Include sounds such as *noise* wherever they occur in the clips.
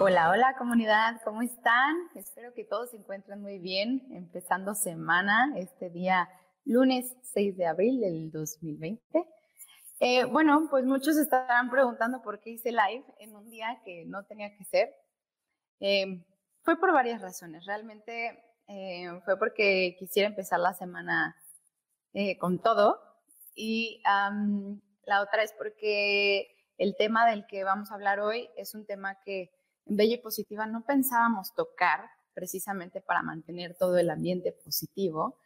Hola, hola comunidad, ¿cómo están? Espero que todos se encuentren muy bien, empezando semana, este día lunes 6 de abril del 2020. Eh, bueno, pues muchos estarán preguntando por qué hice live en un día que no tenía que ser. Eh, fue por varias razones, realmente eh, fue porque quisiera empezar la semana con todo y la otra es porque el tema del que vamos a hablar hoy es un tema que en Bella y Positiva no pensábamos tocar precisamente para mantener todo el ambiente positivo,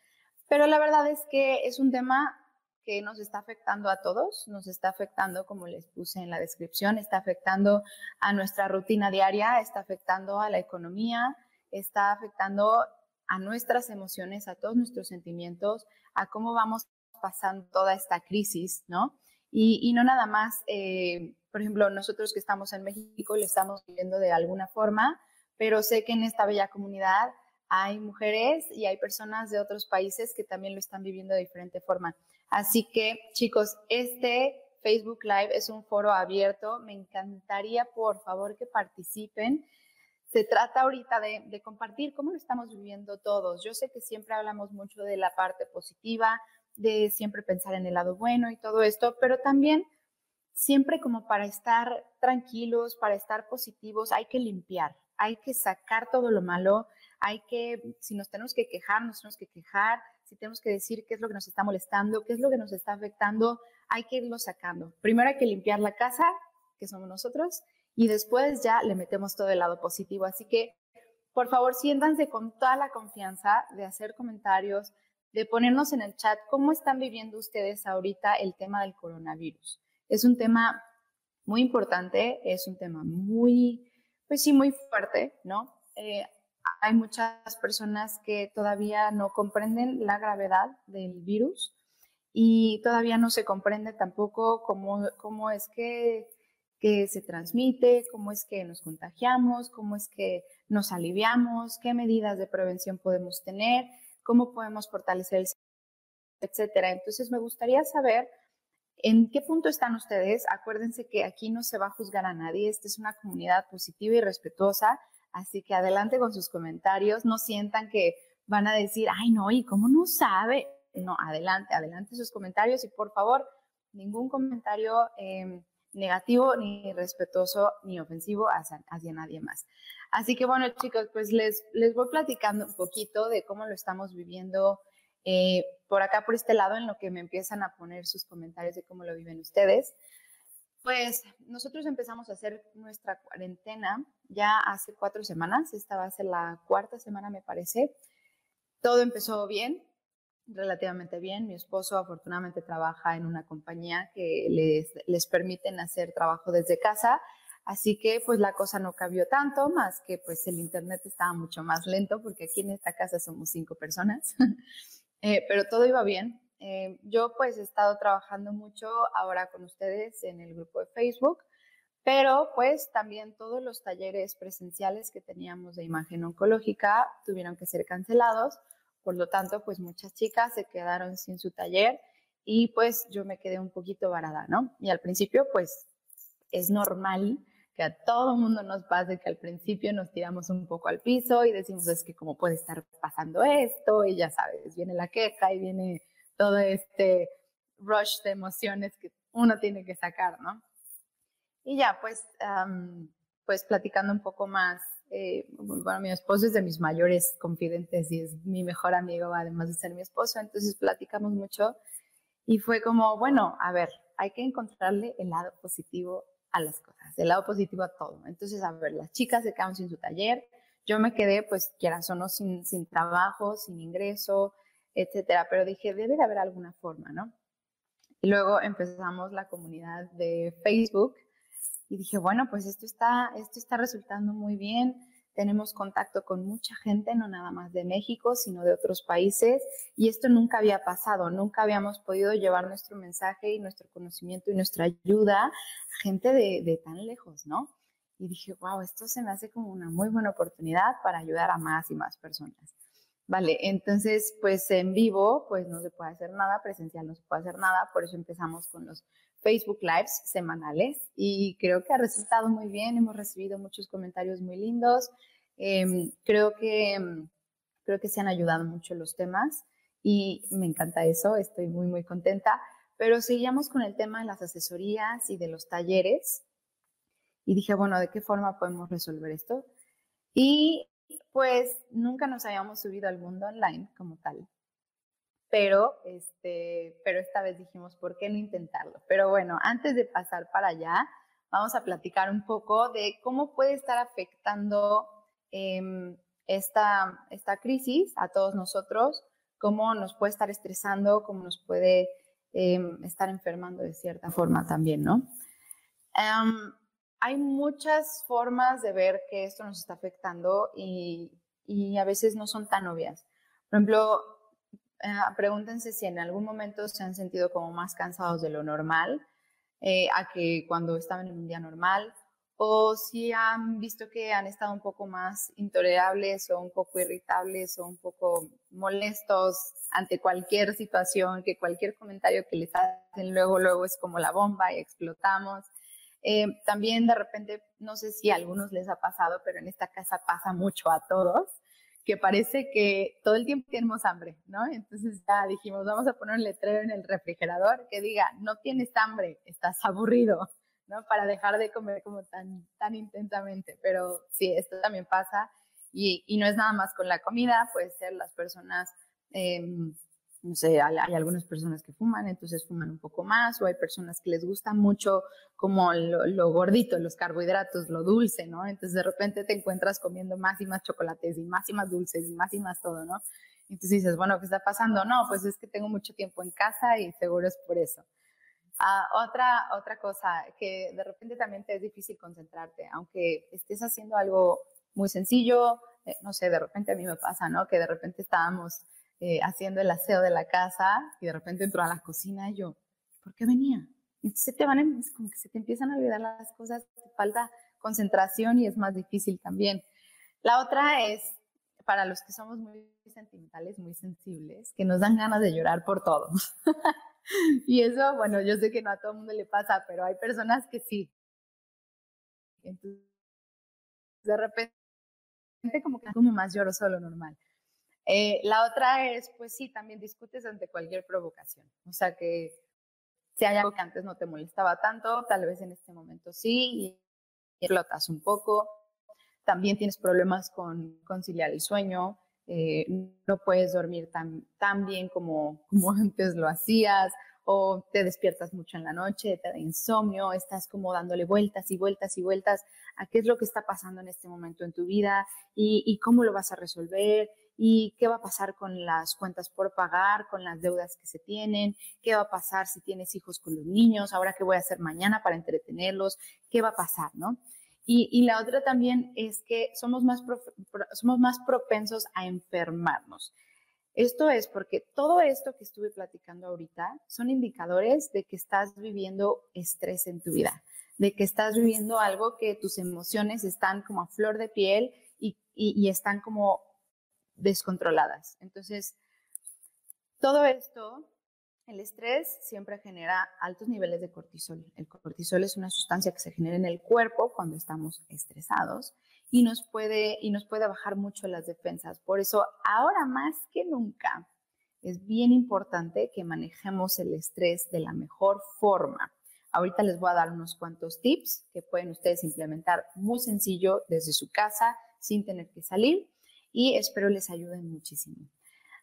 pero la verdad es que es un tema que nos está afectando a todos, nos está afectando, como les puse en la descripción, está afectando a nuestra rutina diaria, está afectando a la economía, está afectando a nuestras emociones, a todos nuestros sentimientos, a cómo vamos pasando toda esta crisis, ¿no? Y, no nada más eh, por ejemplo, nosotros que estamos en México lo estamos viviendo de alguna forma, pero sé que en esta bella comunidad hay mujeres y hay personas de otros países que también lo están viviendo de diferente forma. Así que, chicos, este Facebook Live es un foro abierto. Me encantaría, por favor, que participen. Se trata ahorita de, de, compartir cómo lo estamos viviendo todos. Yo sé que siempre hablamos mucho de la parte positiva, de siempre pensar en el lado bueno y todo esto, pero también siempre como para estar tranquilos, para estar positivos, hay que limpiar, hay que sacar todo lo malo, hay que, si nos tenemos que quejar, nos tenemos que quejar, si tenemos que decir qué es lo que nos está molestando, qué es lo que nos está afectando, hay que irlo sacando. Primero hay que limpiar la casa, que somos nosotros, y después ya le metemos todo el lado positivo. Así que, por favor, siéntanse con toda la confianza de hacer comentarios, de ponernos en el chat cómo están viviendo ustedes ahorita el tema del coronavirus. Es un tema muy importante, es un tema muy, pues sí, muy fuerte, ¿no? Eh, hay muchas personas que todavía no comprenden la gravedad del virus y todavía no se comprende tampoco cómo, cómo es que, que se transmite, cómo es que nos contagiamos, cómo es que nos aliviamos, qué medidas de prevención podemos tener, cómo podemos fortalecer el etcétera. Entonces me gustaría saber ¿En qué punto están ustedes? Acuérdense que aquí no se va a juzgar a nadie, esta es una comunidad positiva y respetuosa, así que adelante con sus comentarios, no sientan que van a decir, ay no, ¿y cómo no sabe? No, adelante, adelante sus comentarios y por favor, ningún comentario em, negativo, ni respetuoso, ni ofensivo hacia, hacia, nadie más. Así que bueno, chicos, pues les, les voy platicando un poquito de cómo lo estamos viviendo eh, por acá, por este lado, en lo que me empiezan a poner sus comentarios de cómo lo viven ustedes. Pues nosotros empezamos a hacer nuestra cuarentena ya hace cuatro semanas, esta va a ser la cuarta semana me parece. Todo empezó bien, relativamente bien. Mi esposo afortunadamente trabaja en una compañía que les, les permiten hacer trabajo desde casa, así que pues la cosa no cambió tanto, más que pues el internet estaba mucho más lento porque aquí en esta casa somos cinco personas. *laughs* Eh, pero todo iba bien. Eh, yo pues he estado trabajando mucho ahora con ustedes en el grupo de Facebook, pero pues también todos los talleres presenciales que teníamos de imagen oncológica tuvieron que ser cancelados, por lo tanto pues muchas chicas se quedaron sin su taller y pues yo me quedé un poquito varada, ¿no? Y al principio pues es normal que a todo mundo nos pase que al principio nos tiramos un poco al piso y decimos, es que cómo puede estar pasando esto, y ya sabes, viene la queja y viene todo este rush de emociones que uno tiene que sacar, ¿no? Y ya, pues, pues platicando un poco más, eh, bueno, mi esposo es de mis mayores confidentes y es mi mejor amigo, además de ser mi esposo, entonces platicamos mucho y fue como, bueno, a ver, hay que encontrarle el lado positivo a las cosas, el lado positivo a todo. Entonces, a ver, las chicas se quedaron sin su taller, yo me quedé, pues, quieras o no, sin, sin trabajo, sin ingreso, etcétera, pero dije, debe de haber alguna forma, ¿no? Y luego empezamos la comunidad de Facebook y dije, bueno, pues esto está, esto está resultando muy bien tenemos contacto con mucha gente, no nada más de México, sino de otros países, y esto nunca había pasado, nunca habíamos podido llevar nuestro mensaje y nuestro conocimiento y nuestra ayuda a gente de, tan lejos, ¿no? Y dije, wow, esto se me hace como una muy buena oportunidad para ayudar a más y más personas. Vale, entonces, pues en vivo, pues no se puede hacer nada, presencial no se puede hacer nada, por eso empezamos con los Facebook Lives semanales y creo que ha resultado muy bien, hemos recibido muchos comentarios muy lindos, em, creo, que, em, creo que se han ayudado mucho los temas y me encanta eso, estoy muy, muy contenta, pero seguíamos con el tema de las asesorías y de los talleres y dije, bueno, ¿de qué forma podemos resolver esto? Y pues nunca nos habíamos subido al mundo online como tal. Pero, este, pero esta vez dijimos, ¿por qué no intentarlo? Pero bueno, antes de pasar para allá, vamos a platicar un poco de cómo puede estar afectando em, esta, esta crisis a todos nosotros, cómo nos puede estar estresando, cómo nos puede em, estar enfermando de cierta forma también, ¿no? Em, hay muchas formas de ver que esto nos está afectando y, a veces no son tan obvias. Por ejemplo, eh, pregúntense si en algún momento se han sentido como más cansados de lo normal eh, a que cuando estaban en un día normal o si han visto que han estado un poco más intolerables o un poco irritables o un poco molestos ante cualquier situación, que cualquier comentario que les hacen luego, luego es como la bomba y explotamos. Eh, también de repente, no sé si a algunos les ha pasado, pero en esta casa pasa mucho a todos, que parece que todo el tiempo tenemos hambre, ¿no? Entonces ya dijimos, vamos a poner un letrero en el refrigerador que diga, no tienes hambre, estás aburrido, ¿no? Para dejar de comer como tan, tan intensamente. Pero sí, esto también pasa y, y no es nada más con la comida, puede ser las personas... Eh, no sé, hay, algunas personas que fuman, entonces fuman un poco más, o hay personas que les gusta mucho como lo, gordito, los carbohidratos, lo dulce, ¿no? Entonces de repente te encuentras comiendo más y más chocolates y más y más dulces y más y más todo, ¿no? Entonces dices, bueno, ¿qué está pasando? No, pues es que tengo mucho tiempo en casa y seguro es por eso. Ah, otra, otra cosa, que de repente también te es difícil concentrarte, aunque estés haciendo algo muy sencillo, eh, no sé, de repente a mí me pasa, ¿no? Que de repente estábamos eh, haciendo el aseo de la casa y de repente entró a la cocina y yo, ¿por qué venía? Y se te van, como que se te empiezan a olvidar las cosas, te falta concentración y es más difícil también. La otra es para los que somos muy sentimentales, muy sensibles, que nos dan ganas de llorar por todo. *laughs* y eso, bueno, yo sé que no a todo el mundo le pasa, pero hay personas que sí. Entonces, de repente, como que como más lloro solo normal. Eh, la otra es, pues sí, también discutes ante cualquier provocación. O sea, que si hay algo que antes no te molestaba tanto, tal vez en este momento sí, y flotas un poco. También tienes problemas con conciliar el sueño, eh, no puedes dormir tan, tan bien como, como *laughs* antes lo hacías, o te despiertas mucho en la noche, te da insomnio, estás como dándole vueltas y vueltas y vueltas a qué es lo que está pasando en este momento en tu vida y cómo lo vas a resolver y qué va a pasar con las cuentas por pagar, con las deudas que se tienen, qué va a pasar si tienes hijos con los niños, ahora qué voy a hacer mañana para entretenerlos, qué va a pasar, ¿no? Y, la otra también es que somos más, somos más propensos a enfermarnos. Esto es porque todo esto que estuve platicando ahorita son indicadores de que estás viviendo estrés en tu vida, de que estás viviendo algo que tus emociones están como a flor de piel y, y están como descontroladas. Entonces, todo esto, el estrés siempre genera altos niveles de cortisol. El cortisol es una sustancia que se genera en el cuerpo cuando estamos estresados y nos puede, y nos puede bajar mucho las defensas. Por eso, ahora más que nunca, es bien importante que manejemos el estrés de la mejor forma. Ahorita les voy a dar unos cuantos tips que pueden ustedes implementar muy sencillo desde su casa sin tener que salir y espero les ayuden muchísimo.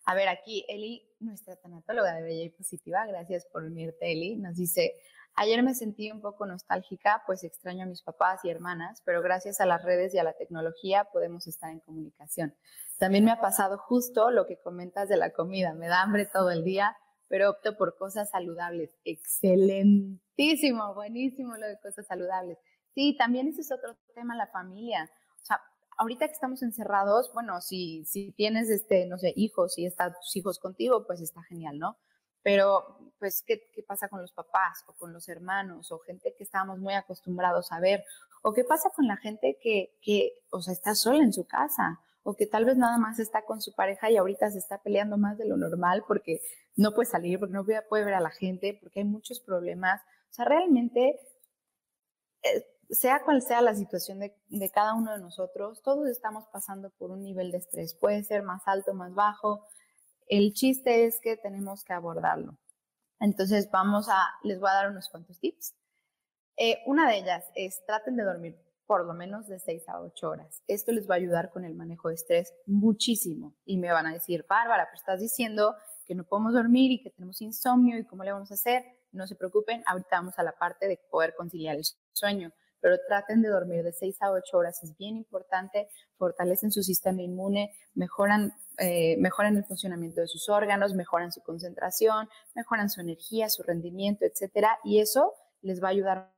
A ver, aquí Eli, nuestra tanatóloga de Bella y Positiva, gracias por unirte, Eli, nos dice, ayer me sentí un poco nostálgica, pues extraño a mis papás y hermanas, pero gracias a las redes y a la tecnología podemos estar en comunicación. También me ha pasado justo lo que comentas de la comida, me da hambre todo el día, pero opto por cosas saludables. Excelentísimo, buenísimo lo de cosas saludables. Sí, también ese es otro tema, la familia. O sea, ahorita que estamos encerrados, bueno, si, si tienes, este, no sé, hijos y están tus hijos contigo, pues está genial, ¿no? Pero, pues, ¿qué, ¿qué, pasa con los papás o con los hermanos o gente que estábamos muy acostumbrados a ver? ¿O qué pasa con la gente que, que, o sea, está sola en su casa? o que tal vez nada más está con su pareja y ahorita se está peleando más de lo normal porque no puede salir, porque no puede ver a la gente, porque hay muchos problemas. O sea, realmente, eh, sea cual sea la situación de, cada uno de nosotros, todos estamos pasando por un nivel de estrés. Puede ser más alto, más bajo. El chiste es que tenemos que abordarlo. Entonces, vamos a, les voy a dar unos cuantos tips. Eh, una de ellas es traten de dormir por lo menos de 6 a 8 horas. Esto les va a ayudar con el manejo de estrés muchísimo. Y me van a decir, Bárbara, pero estás diciendo que no podemos dormir y que tenemos insomnio y cómo le vamos a hacer. No se preocupen, ahorita vamos a la parte de poder conciliar el sueño, pero traten de dormir de 6 a 8 horas, es bien importante, fortalecen su sistema inmune, mejoran, eh, mejoran el funcionamiento de sus órganos, mejoran su concentración, mejoran su energía, su rendimiento, etcétera, y eso les va a ayudar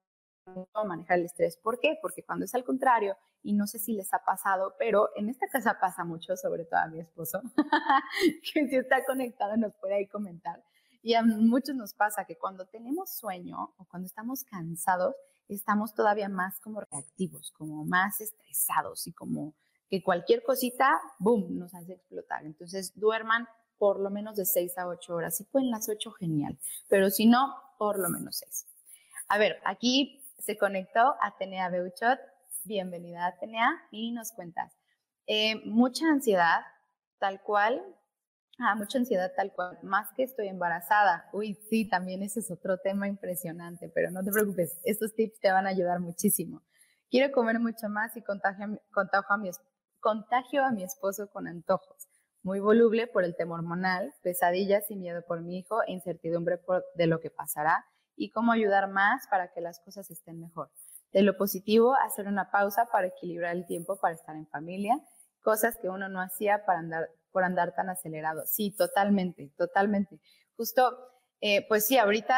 a manejar el estrés. ¿Por qué? Porque cuando es al contrario, y no sé si les ha pasado, pero en esta casa pasa mucho, sobre todo a mi esposo, *laughs* que si está conectado nos puede ahí comentar. Y a muchos nos pasa que cuando tenemos sueño o cuando estamos cansados, estamos todavía más como reactivos, como más estresados y como que cualquier cosita, boom, nos hace explotar. Entonces, duerman por lo menos de 6 a 8 horas. Si pueden las 8, genial. Pero si no, por lo menos 6. A ver, aquí se conectó Atenea Beuchot. Bienvenida Atenea y nos cuentas. Eh, mucha ansiedad, tal cual. Ah, mucha ansiedad tal cual, más que estoy embarazada. Uy, sí, también ese es otro tema impresionante, pero no te preocupes, estos tips te van a ayudar muchísimo. Quiero comer mucho más y contagio, a mi, contagio a mi esposo con antojos. Muy voluble por el tema hormonal, pesadillas y miedo por mi hijo e incertidumbre por, de lo que pasará y cómo ayudar más para que las cosas estén mejor. De lo positivo, hacer una pausa para equilibrar el tiempo para estar en familia, cosas que uno no hacía para andar, por andar tan acelerado. Sí, totalmente, totalmente. Justo, eh, pues sí, ahorita,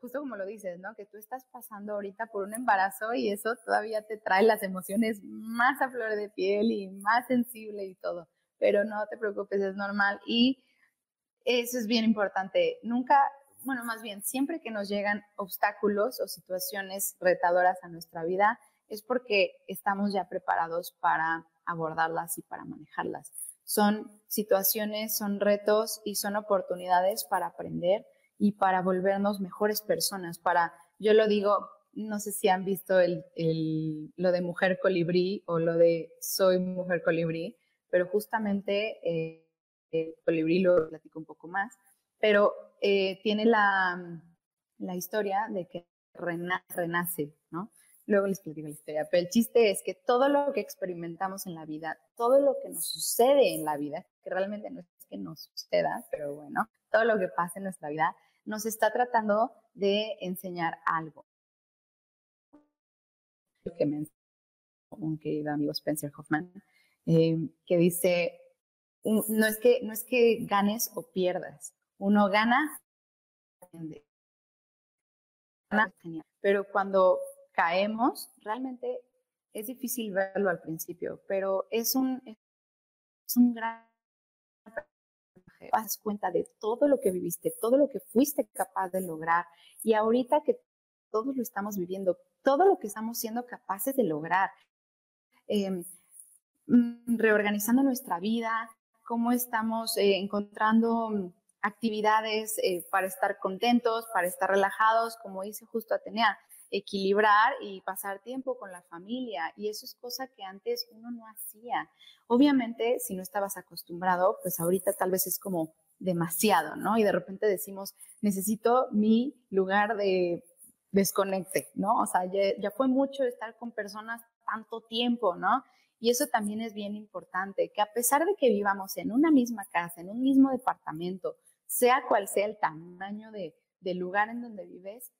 justo como lo dices, ¿no? Que tú estás pasando ahorita por un embarazo y eso todavía te trae las emociones más a flor de piel y más sensible y todo. Pero no te preocupes, es normal y eso es bien importante. Nunca bueno, más bien, siempre que nos llegan obstáculos o situaciones retadoras a nuestra vida, es porque estamos ya preparados para abordarlas y para manejarlas. Son situaciones, son retos y son oportunidades para aprender y para volvernos mejores personas, para, yo lo digo, no sé si han visto el, lo de mujer colibrí o lo de soy mujer colibrí, pero justamente eh, el colibrí lo platico un poco más, pero eh, tiene la, la, historia de que renace, ¿no? Luego les platico la historia, pero el chiste es que todo lo que experimentamos en la vida, todo lo que nos sucede en la vida, que realmente no es que nos suceda, pero bueno, todo lo que pasa en nuestra vida, nos está tratando de enseñar algo. Que me un querido amigo Spencer Hoffman, eh, que dice, no es que, no es que ganes o pierdas, uno gana, pero cuando caemos, realmente es difícil verlo al principio, pero es un, es un gran das cuenta de todo lo que viviste, todo lo que fuiste capaz de lograr y ahorita que todos lo estamos viviendo, todo lo que estamos siendo capaces de lograr, mm, reorganizando nuestra vida, cómo estamos eh, encontrando actividades eh, para estar contentos, para estar relajados, como dice justo Atenea, equilibrar y pasar tiempo con la familia. Y eso es cosa que antes uno no hacía. Obviamente, si no estabas acostumbrado, pues ahorita tal vez es como demasiado, ¿no? Y de repente decimos, necesito mi lugar de desconecte, ¿no? O sea, ya, ya fue mucho estar con personas tanto tiempo, ¿no? Y eso también es bien importante, que a pesar de que vivamos en una misma casa, en un mismo departamento, sea cual sea el tamaño de, del lugar en donde vives,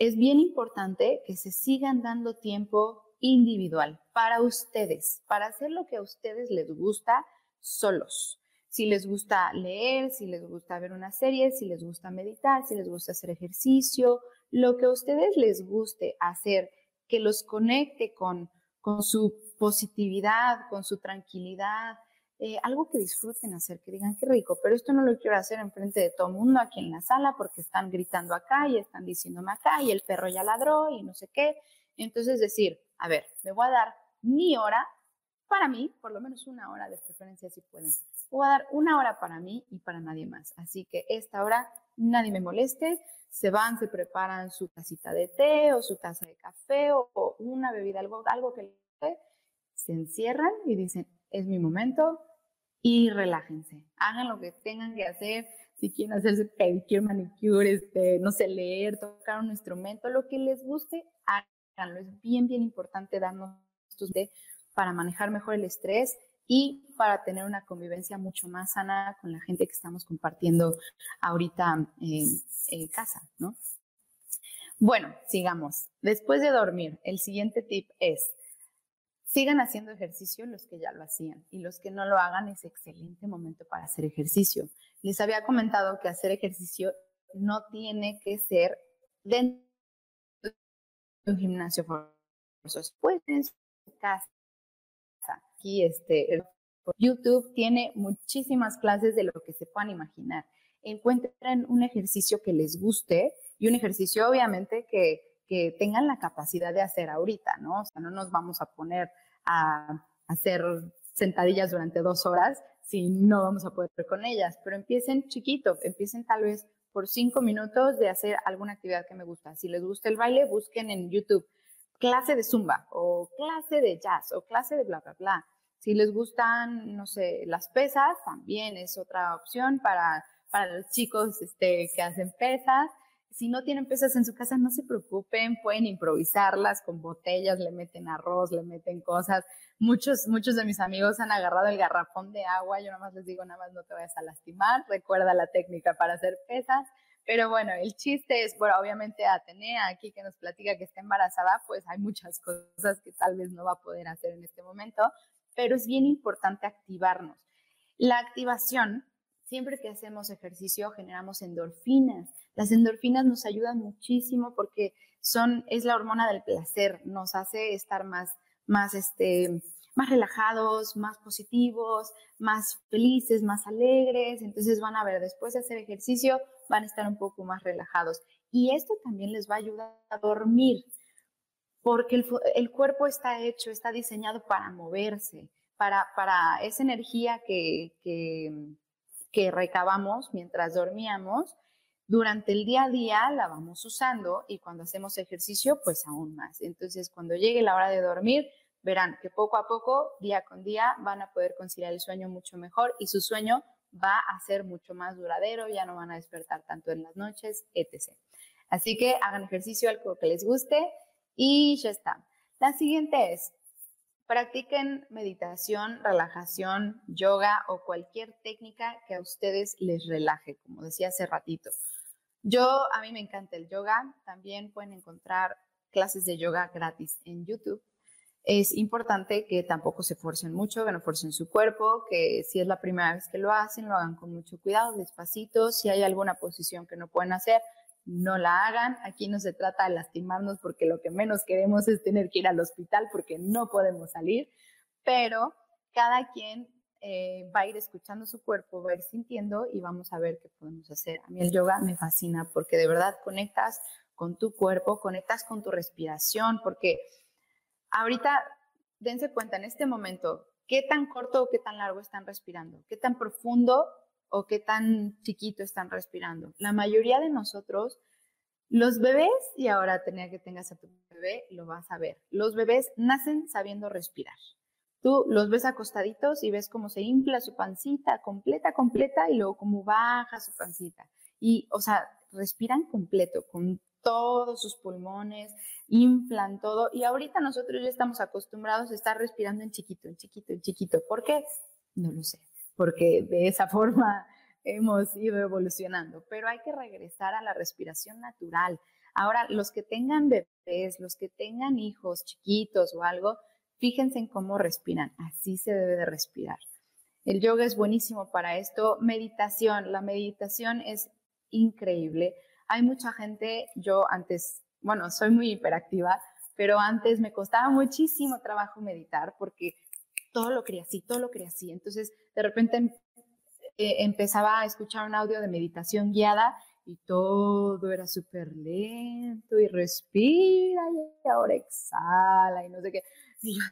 es bien importante que se sigan dando tiempo individual para ustedes, para hacer lo que a ustedes les gusta solos. Si les gusta leer, si les gusta ver una serie, si les gusta meditar, si les gusta hacer ejercicio, lo que a ustedes les guste hacer, que los conecte con, con su positividad, con su tranquilidad, eh, algo que disfruten hacer, que digan qué rico, pero esto no lo quiero hacer enfrente de todo el mundo aquí en la sala porque están gritando acá y están diciéndome acá y el perro ya ladró y no sé qué. Entonces decir, a ver, me voy a dar mi hora para mí, por lo menos una hora de preferencia si pueden. Voy a dar una hora para mí y para nadie más. Así que esta hora nadie me moleste. Se van, se preparan su tacita de té o su taza de café o, una bebida, algo, algo que se encierran y dicen, es mi momento y relájense. Hagan lo que tengan que hacer. Si quieren hacerse pedicure, manicure, este, no sé, leer, tocar un instrumento, lo que les guste, háganlo. Es bien, bien importante darnos estos de para manejar mejor el estrés y para tener una convivencia mucho más sana con la gente que estamos compartiendo ahorita en, casa, ¿no? Bueno, sigamos. Después de dormir, el siguiente tip es, sigan haciendo ejercicio los que ya lo hacían y los que no lo hagan es excelente momento para hacer ejercicio. Les había comentado que hacer ejercicio no tiene que ser dentro de un gimnasio forzoso. Pueden en su casa aquí este, YouTube tiene muchísimas clases de lo que se puedan imaginar. Encuentren un ejercicio que les guste y un ejercicio obviamente que, que tengan la capacidad de hacer ahorita, ¿no? O sea, no nos vamos a poner a hacer sentadillas durante dos horas si no vamos a poder con ellas, pero empiecen chiquito, empiecen tal vez por cinco minutos de hacer alguna actividad que me gusta. Si les gusta el baile, busquen en YouTube clase de zumba o clase de jazz o clase de bla, bla, bla. Si les gustan, no sé, las pesas, también es otra opción para, para los chicos este, que hacen pesas. Si no tienen pesas en su casa, no se preocupen, pueden improvisarlas con botellas, le meten arroz, le meten cosas. Muchos, muchos de mis amigos han agarrado el garrafón de agua, yo nada más les digo, nada más no te vayas a lastimar, recuerda la técnica para hacer pesas. Pero bueno, el chiste es, bueno, obviamente Atenea aquí que nos platica que está embarazada, pues hay muchas cosas que tal vez no va a poder hacer en este momento, pero es bien importante activarnos. La activación, siempre que hacemos ejercicio generamos endorfinas. Las endorfinas nos ayudan muchísimo porque son, es la hormona del placer, nos hace estar más, más, este, más relajados, más positivos, más felices, más alegres. Entonces van a ver, después de hacer ejercicio, van a estar un poco más relajados. Y esto también les va a ayudar a dormir, porque el, cuerpo está hecho, está diseñado para moverse, para, para esa energía que, que, que recabamos mientras dormíamos. Durante el día a día la vamos usando y cuando hacemos ejercicio, pues aún más. Entonces, cuando llegue la hora de dormir, verán que poco a poco, día con día, van a poder conciliar el sueño mucho mejor y su sueño va a ser mucho más duradero, ya no van a despertar tanto en las noches, etc. Así que hagan ejercicio, algo que les guste y ya está. La siguiente es, practiquen meditación, relajación, yoga o cualquier técnica que a ustedes les relaje, como decía hace ratito. Yo, a mí me encanta el yoga, también pueden encontrar clases de yoga gratis en YouTube es importante que tampoco se forcen mucho, que no forcen su cuerpo, que si es la primera vez que lo hacen, lo hagan con mucho cuidado, despacito. Si hay alguna posición que no pueden hacer, no la hagan. Aquí no se trata de lastimarnos porque lo que menos queremos es tener que ir al hospital porque no podemos salir, pero cada quien eh, va a ir escuchando su cuerpo, va a ir sintiendo y vamos a ver qué podemos hacer. A mí el yoga me fascina porque de verdad conectas con tu cuerpo, conectas con tu respiración, porque Ahorita, dense cuenta en este momento, qué tan corto o qué tan largo están respirando, qué tan profundo o qué tan chiquito están respirando. La mayoría de nosotros, los bebés, y ahora tenía que tengas a tu bebé, lo vas a ver. Los bebés nacen sabiendo respirar. Tú los ves acostaditos y ves cómo se infla su pancita completa, completa, y luego cómo baja su pancita. Y, o sea, respiran completo, con todos sus pulmones, inflan todo. Y ahorita nosotros ya estamos acostumbrados a estar respirando en chiquito, en chiquito, en chiquito. ¿Por qué? No lo sé, porque de esa *laughs* forma hemos ido evolucionando, pero hay que regresar a la respiración natural. Ahora, los que tengan bebés, los que tengan hijos chiquitos o algo, fíjense en cómo respiran. Así se debe de respirar. El yoga es buenísimo para esto. Meditación, la meditación es increíble hay mucha gente, yo antes, bueno, soy muy hiperactiva, pero antes me costaba muchísimo trabajo meditar porque todo lo quería así, todo lo quería así. Entonces, de repente eh, empezaba a escuchar un audio de meditación guiada y todo era súper lento y respira y ahora exhala y no sé qué. Y yo,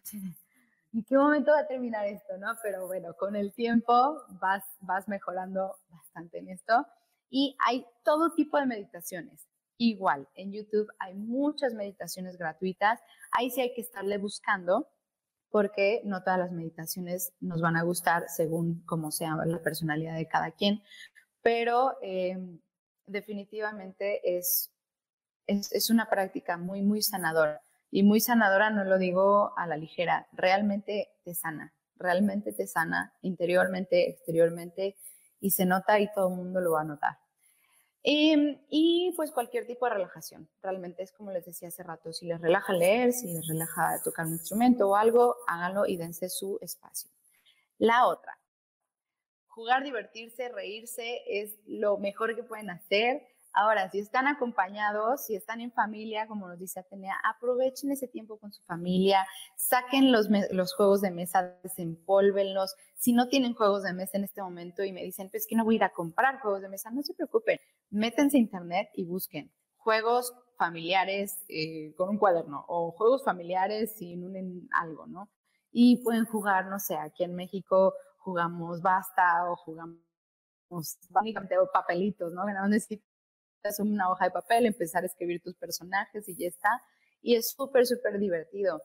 ¿en qué momento va a terminar esto? ¿no? Pero bueno, con el tiempo vas, vas mejorando bastante en esto. Y hay todo tipo de meditaciones. Igual, en YouTube hay muchas meditaciones gratuitas. Ahí sí hay que estarle buscando porque no todas las meditaciones nos van a gustar según cómo sea la personalidad de cada quien, pero em, definitivamente es, es, es, una práctica muy, muy sanadora. Y muy sanadora no lo digo a la ligera, realmente te sana, realmente te sana interiormente, exteriormente, y se nota y todo el mundo lo va a notar. Em, y pues cualquier tipo de relajación. Realmente es como les decía hace rato, si les relaja leer, si les relaja tocar un instrumento o algo, háganlo y dense su espacio. La otra, jugar, divertirse, reírse es lo mejor que pueden hacer. Ahora, si están acompañados, si están en familia, como nos dice Atenea, aprovechen ese tiempo con su familia, saquen los, los juegos de mesa, desempólvenlos. Si no tienen juegos de mesa en este momento y me dicen, pues que no voy a ir a comprar juegos de mesa, no se preocupen, métense a internet y busquen juegos familiares eh, con un cuaderno o juegos familiares sin un algo, ¿no? Y pueden jugar, no sé, aquí en México jugamos basta o jugamos básicamente papelitos, ¿no? Nada necesitas una hoja de papel, empezar a escribir tus personajes y ya está. Y es súper, súper divertido.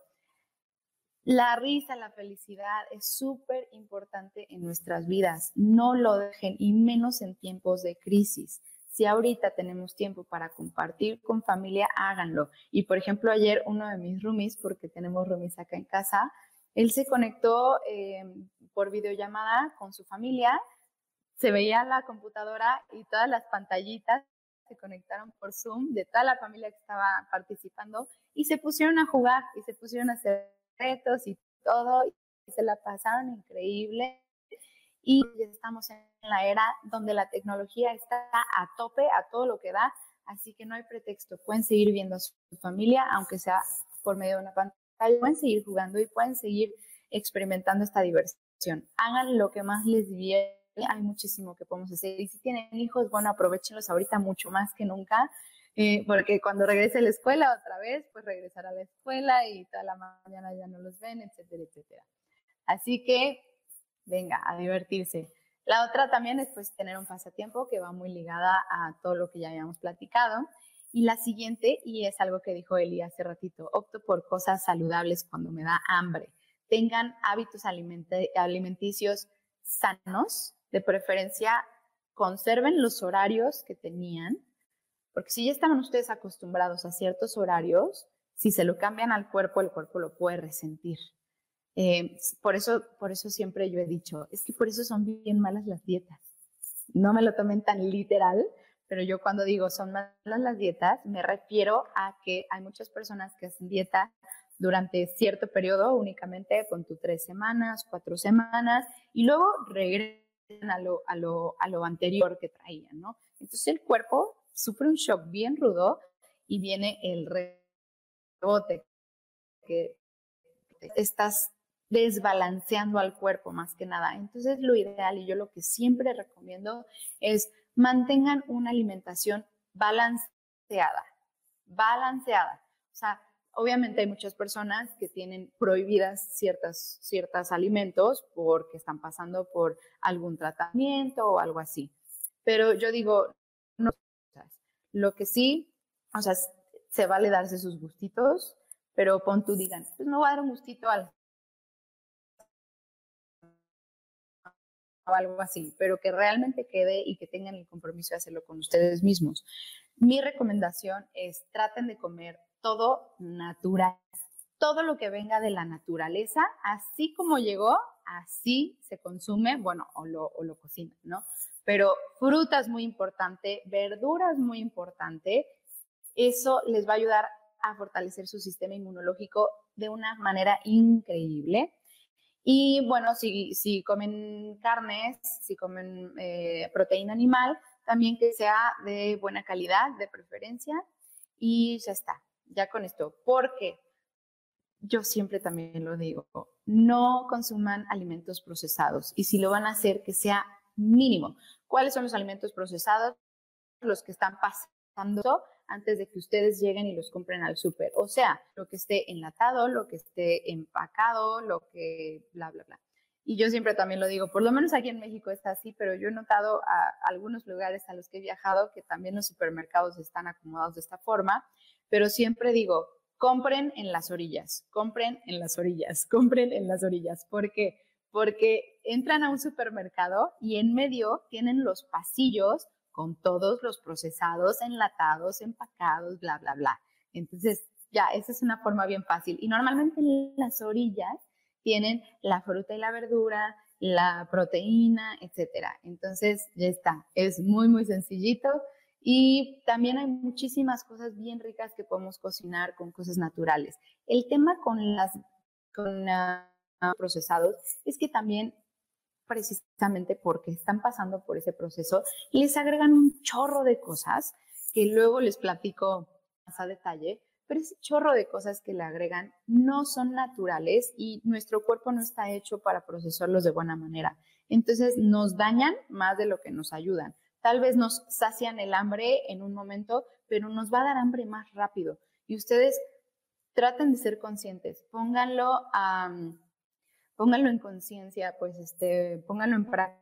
La risa, la felicidad es súper importante en nuestras vidas. No lo dejen y menos en tiempos de crisis. Si ahorita tenemos tiempo para compartir con familia, háganlo. Y por ejemplo, ayer uno de mis roomies, porque tenemos roomies acá en casa, él se conectó em, por videollamada con su familia, se veía la computadora y todas las pantallitas se conectaron por Zoom de toda la familia que estaba participando y se pusieron a jugar y se pusieron a hacer retos y todo y se la pasaron increíble y ya estamos en la era donde la tecnología está a tope, a todo lo que da, así que no hay pretexto, pueden seguir viendo a su familia, aunque sea por medio de una pantalla, pueden seguir jugando y pueden seguir experimentando esta diversión. Hagan lo que más les viene, hay muchísimo que podemos hacer. Y si tienen hijos, bueno, aprovechenlos ahorita mucho más que nunca, eh, porque cuando regrese a la escuela otra vez, pues regresar a la escuela y toda la mañana ya no los ven, etcétera, etcétera. Así que venga, a divertirse. La otra también es pues tener un pasatiempo que va muy ligada a todo lo que ya habíamos platicado. Y la siguiente, y es algo que dijo Eli hace ratito, opto por cosas saludables cuando me da hambre. Tengan hábitos alimenticios sanos, de preferencia conserven los horarios que tenían, porque si ya estaban ustedes acostumbrados a ciertos horarios, si se lo cambian al cuerpo, el cuerpo lo puede resentir. Eh, por, eso, por eso siempre yo he dicho, es que por eso son bien malas las dietas. No me lo tomen tan literal, pero yo cuando digo son malas las dietas, me refiero a que hay muchas personas que hacen dieta durante cierto periodo únicamente con tu tres semanas, cuatro semanas, y luego regresan a lo, a lo, a lo anterior que traían, ¿no? Entonces el cuerpo sufre un shock bien rudo y viene el rebote, que estás desbalanceando al cuerpo más que nada. Entonces lo ideal y yo lo que siempre recomiendo es mantengan una alimentación balanceada, balanceada. O sea, obviamente hay muchas personas que tienen prohibidas ciertas, ciertos alimentos porque están pasando por algún tratamiento o algo así. Pero yo digo, no, lo que sí, o sea, se vale darse sus gustitos, pero pon tú digan, pues no va a dar un gustito al o algo así, pero que realmente quede y que tengan el compromiso de hacerlo con ustedes mismos. Mi recomendación es traten de comer todo natural, todo lo que venga de la naturaleza, así como llegó, así se consume, bueno, o lo, o lo cocinan, ¿no? Pero fruta es muy importante, verduras muy importante, eso les va a ayudar a fortalecer su sistema inmunológico de una manera increíble. Y bueno, si, si comen carnes, si comen eh, proteína animal, también que sea de buena calidad, de preferencia. Y ya está, ya con esto. Porque yo siempre también lo digo, no consuman alimentos procesados. Y si lo van a hacer, que sea mínimo. ¿Cuáles son los alimentos procesados? Los que están pasados antes de que ustedes lleguen y los compren al súper. O sea, lo que esté enlatado, lo que esté empacado, lo que bla, bla, bla. Y yo siempre también lo digo, por lo menos aquí en México está así, pero yo he notado a algunos lugares a los que he viajado que también los supermercados están acomodados de esta forma, pero siempre digo, compren en las orillas, compren en las orillas, *laughs* compren en las orillas. ¿Por qué? Porque entran a un supermercado y en medio tienen los pasillos con todos los procesados, enlatados, empacados, bla, bla, bla. Entonces, ya, esa es una forma bien fácil. Y normalmente en las orillas tienen la fruta y la verdura, la proteína, etcétera. Entonces, ya está. Es muy, muy sencillito. Y también hay muchísimas cosas bien ricas que podemos cocinar con cosas naturales. El tema con las con, procesados es que también precisamente porque están pasando por ese proceso, les agregan un chorro de cosas que luego les platico más a detalle, pero ese chorro de cosas que le agregan no son naturales y nuestro cuerpo no está hecho para procesarlos de buena manera. Entonces nos dañan más de lo que nos ayudan. Tal vez nos sacian el hambre en un momento, pero nos va a dar hambre más rápido. Y ustedes traten de ser conscientes, pónganlo, pónganlo en conciencia, pues este, pónganlo en práctica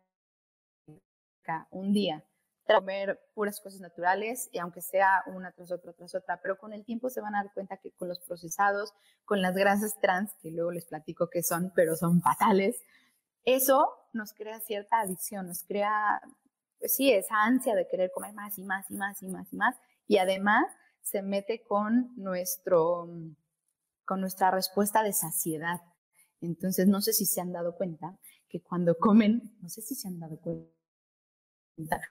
un día comer puras cosas naturales y aunque sea una tras otra tras otra, pero con el tiempo se van a dar cuenta que con los procesados, con las grasas trans, que luego les platico qué son, pero son fatales, eso nos crea cierta adicción, nos crea pues sí, esa ansia de querer comer más y más y más y más y más. Y además se mete con, nuestro, con nuestra respuesta de saciedad. Entonces, no sé si se han dado cuenta que cuando comen, no sé si se han dado cuenta,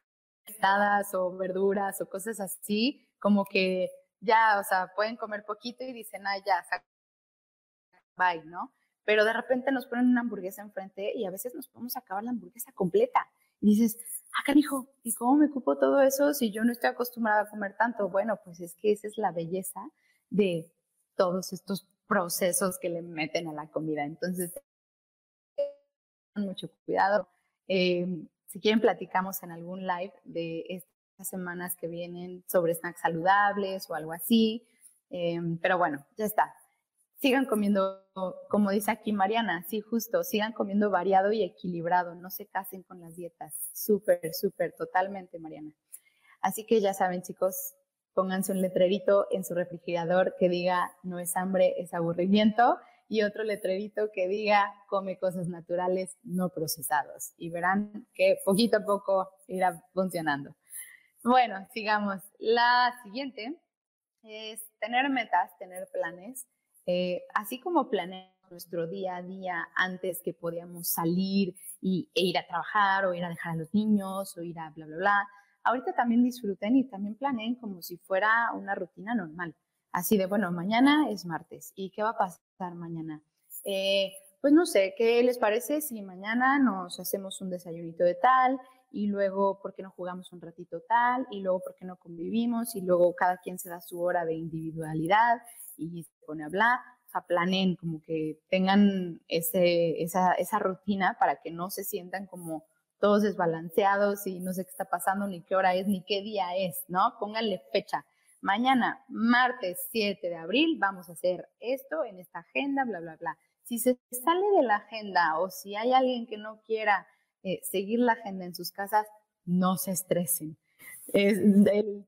o verduras o cosas así, como que ya, o sea, pueden comer poquito y dicen, ah, ya, bye, ¿no? Pero de repente nos ponen una hamburguesa enfrente y a veces nos podemos acabar la hamburguesa completa. Y dices, ah, canijo, ¿y cómo me ocupo todo eso si yo no estoy acostumbrada a comer tanto? Bueno, pues es que esa es la belleza de todos estos procesos que le meten a la comida. Entonces, mucho cuidado. Eh, si quieren, platicamos en algún live de estas semanas que vienen sobre snacks saludables o algo así. Eh, pero bueno, ya está sigan comiendo, como dice aquí Mariana, sí, justo, sigan comiendo variado y equilibrado, no se casen con las dietas. Súper, súper, totalmente, Mariana. Así que ya saben, chicos, pónganse un letrerito en su refrigerador que diga no es hambre, es aburrimiento y otro letrerito que diga come cosas naturales, no procesados. Y verán que poquito a poco irá funcionando. Bueno, sigamos. La siguiente es tener metas, tener planes eh, así como planeamos nuestro día a día antes que podíamos salir y, e ir a trabajar o ir a dejar a los niños o ir a bla, bla, bla, ahorita también disfruten y también planeen como si fuera una rutina normal. Así de, bueno, mañana es martes y ¿qué va a pasar mañana? Eh, pues no sé, ¿qué les parece si mañana nos hacemos un desayunito de tal y luego, ¿por qué no jugamos un ratito tal? Y luego, ¿por qué no convivimos? Y luego cada quien se da su hora de individualidad y se pone a hablar, o sea, planeen, como que tengan ese, esa, esa rutina para que no se sientan como todos desbalanceados y no sé qué está pasando, ni qué hora es, ni qué día es, ¿no? Pónganle fecha. Mañana, martes 7 de abril, vamos a hacer esto en esta agenda, bla, bla, bla. Si se sale de la agenda o si hay alguien que no quiera eh, seguir la agenda en sus casas, no se estresen el,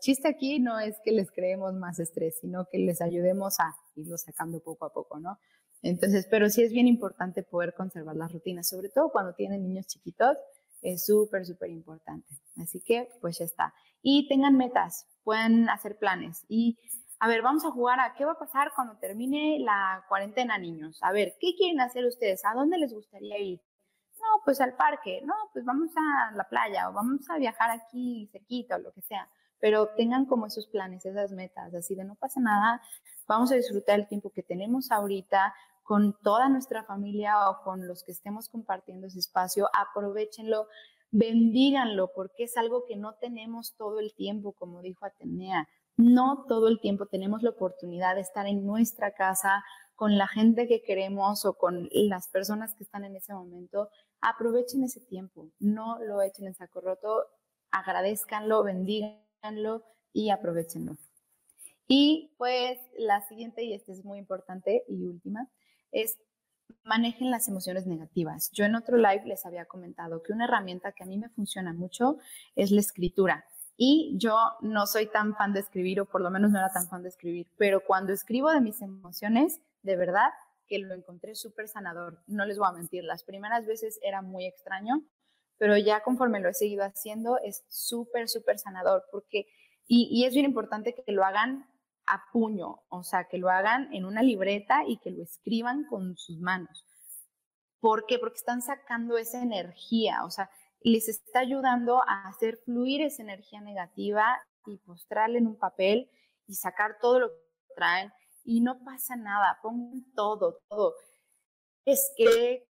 chiste aquí no es que les creemos más estrés, sino que les ayudemos a irlo sacando poco a poco, ¿no? Entonces, pero sí es bien importante poder conservar las rutinas, sobre todo cuando tienen niños chiquitos, es súper, súper importante. Así que, pues ya está. Y tengan metas, pueden hacer planes. Y, a ver, vamos a jugar a qué va a pasar cuando termine la cuarentena, niños. A ver, ¿qué quieren hacer ustedes? ¿A dónde les gustaría ir? No, pues al parque, no, pues vamos a la playa o vamos a viajar aquí cerquita o lo que sea, pero tengan como esos planes, esas metas, así de no pasa nada, vamos a disfrutar el tiempo que tenemos ahorita con toda nuestra familia o con los que estemos compartiendo ese espacio, aprovechenlo, bendíganlo, porque es algo que no tenemos todo el tiempo, como dijo Atenea. No todo el tiempo tenemos la oportunidad de estar en nuestra casa con la gente que queremos o con las personas que están en ese momento, aprovechen ese tiempo, no lo echen en saco roto, agradezcanlo, bendíganlo y aprovechenlo. Y pues la siguiente, y esta es muy importante y última, es manejen las emociones negativas. Yo en otro live les había comentado que una herramienta que a mí me funciona mucho es la escritura. Y yo no soy tan fan de escribir, o por lo menos no era tan fan de escribir, pero cuando escribo de mis emociones, de verdad que lo encontré súper sanador. No les voy a mentir, las primeras veces era muy extraño, pero ya conforme lo he seguido haciendo es súper, súper sanador, porque, y, y es bien importante que lo hagan a puño, o sea, que lo hagan en una libreta y que lo escriban con sus manos. ¿Por qué? Porque están sacando esa energía, o sea, les está ayudando a hacer fluir esa energía negativa y postrarla en un papel y sacar todo lo que traen. Y no pasa nada, pongan todo, todo. Es que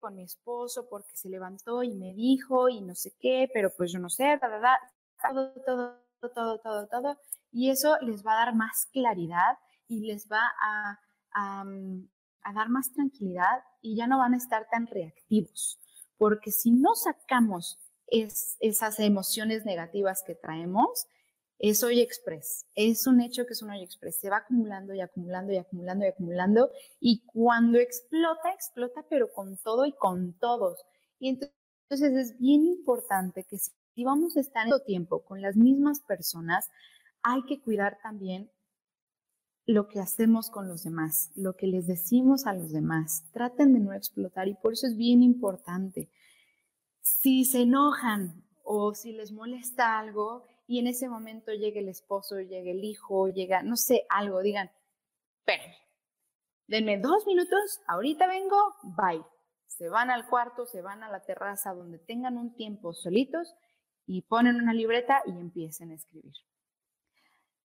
con mi esposo porque se levantó y me dijo y no sé qué, pero pues yo no sé, todo, todo, todo, todo, todo. Y eso les va a dar más claridad y les va a, a, a dar más tranquilidad y ya no van a estar tan reactivos porque si no sacamos esas emociones negativas que traemos, es hoy express. Es un hecho que es un hoy express. Se va acumulando y acumulando y acumulando y acumulando. Y cuando explota, explota, pero con todo y con todos. Y entonces es bien importante que si vamos a estar en tiempo con las mismas personas, hay que cuidar también lo que hacemos con los demás, lo que les decimos a los demás. Traten de no explotar y por eso es bien importante. Si se enojan o si les molesta algo y en ese momento llega el esposo, llega el hijo, llega, no sé, algo, digan, espérenme, denme dos minutos, ahorita vengo, bye. Se van al cuarto, se van a la terraza donde tengan un tiempo solitos y ponen una libreta y empiecen a escribir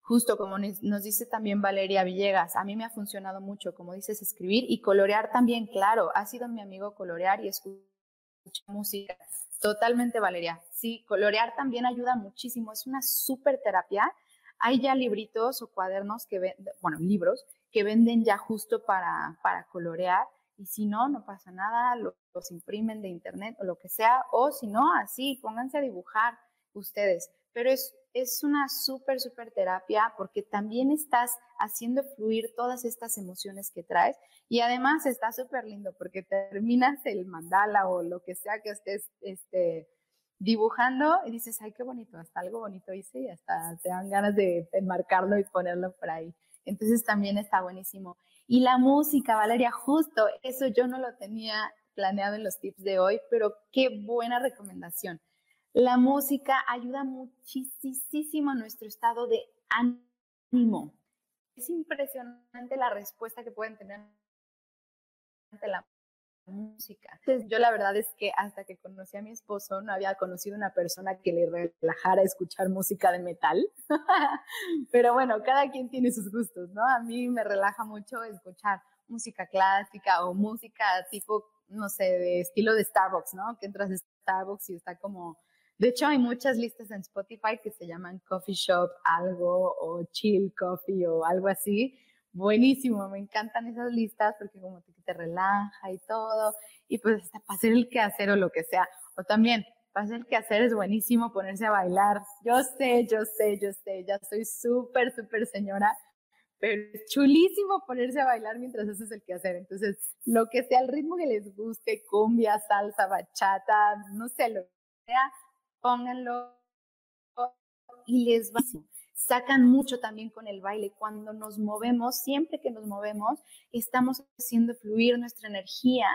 justo como nos dice también Valeria Villegas, a mí me ha funcionado mucho, como dices, escribir y colorear también, claro, ha sido mi amigo colorear y escuchar música. Totalmente, Valeria. Sí, colorear también ayuda muchísimo, es una súper terapia. Hay ya libritos o cuadernos que venden, bueno, libros que venden ya justo para, para colorear y si no, no pasa nada, los, los imprimen de internet o lo que sea, o si no, así, pónganse a dibujar ustedes. Pero es es una súper, súper terapia porque también estás haciendo fluir todas estas emociones que traes y además está súper lindo porque terminas el mandala o lo que sea que estés este, dibujando y dices, ay, qué bonito, hasta algo bonito hice y hasta te dan ganas de enmarcarlo y ponerlo por ahí. Entonces también está buenísimo. Y la música, Valeria, justo eso yo no lo tenía planeado en los tips de hoy, pero qué buena recomendación la música ayuda muchísimo a nuestro estado de ánimo. Es impresionante la respuesta que pueden tener ante la música. yo la verdad es que hasta que conocí a mi esposo no había conocido una persona que le relajara escuchar música de metal. *laughs* Pero bueno, cada quien tiene sus gustos, ¿no? A mí me relaja mucho escuchar música clásica o música tipo, no sé, de estilo de Starbucks, ¿no? Que entras a Starbucks y está como de hecho, hay muchas listas en Spotify que se llaman Coffee Shop algo o Chill Coffee o algo así. Buenísimo, me encantan esas listas porque como te, te relaja y todo. Y pues hasta para hacer el quehacer o lo que sea. O también, para hacer el quehacer es buenísimo ponerse a bailar. Yo sé, yo sé, yo sé, ya soy súper, súper señora, pero es chulísimo ponerse a bailar mientras haces el quehacer. Entonces, lo que sea el ritmo que les guste, cumbia, salsa, bachata, no sé, lo que sea, pónganlo y les va. Sacan mucho también con el baile. Cuando nos movemos, siempre que nos movemos, estamos haciendo fluir nuestra energía.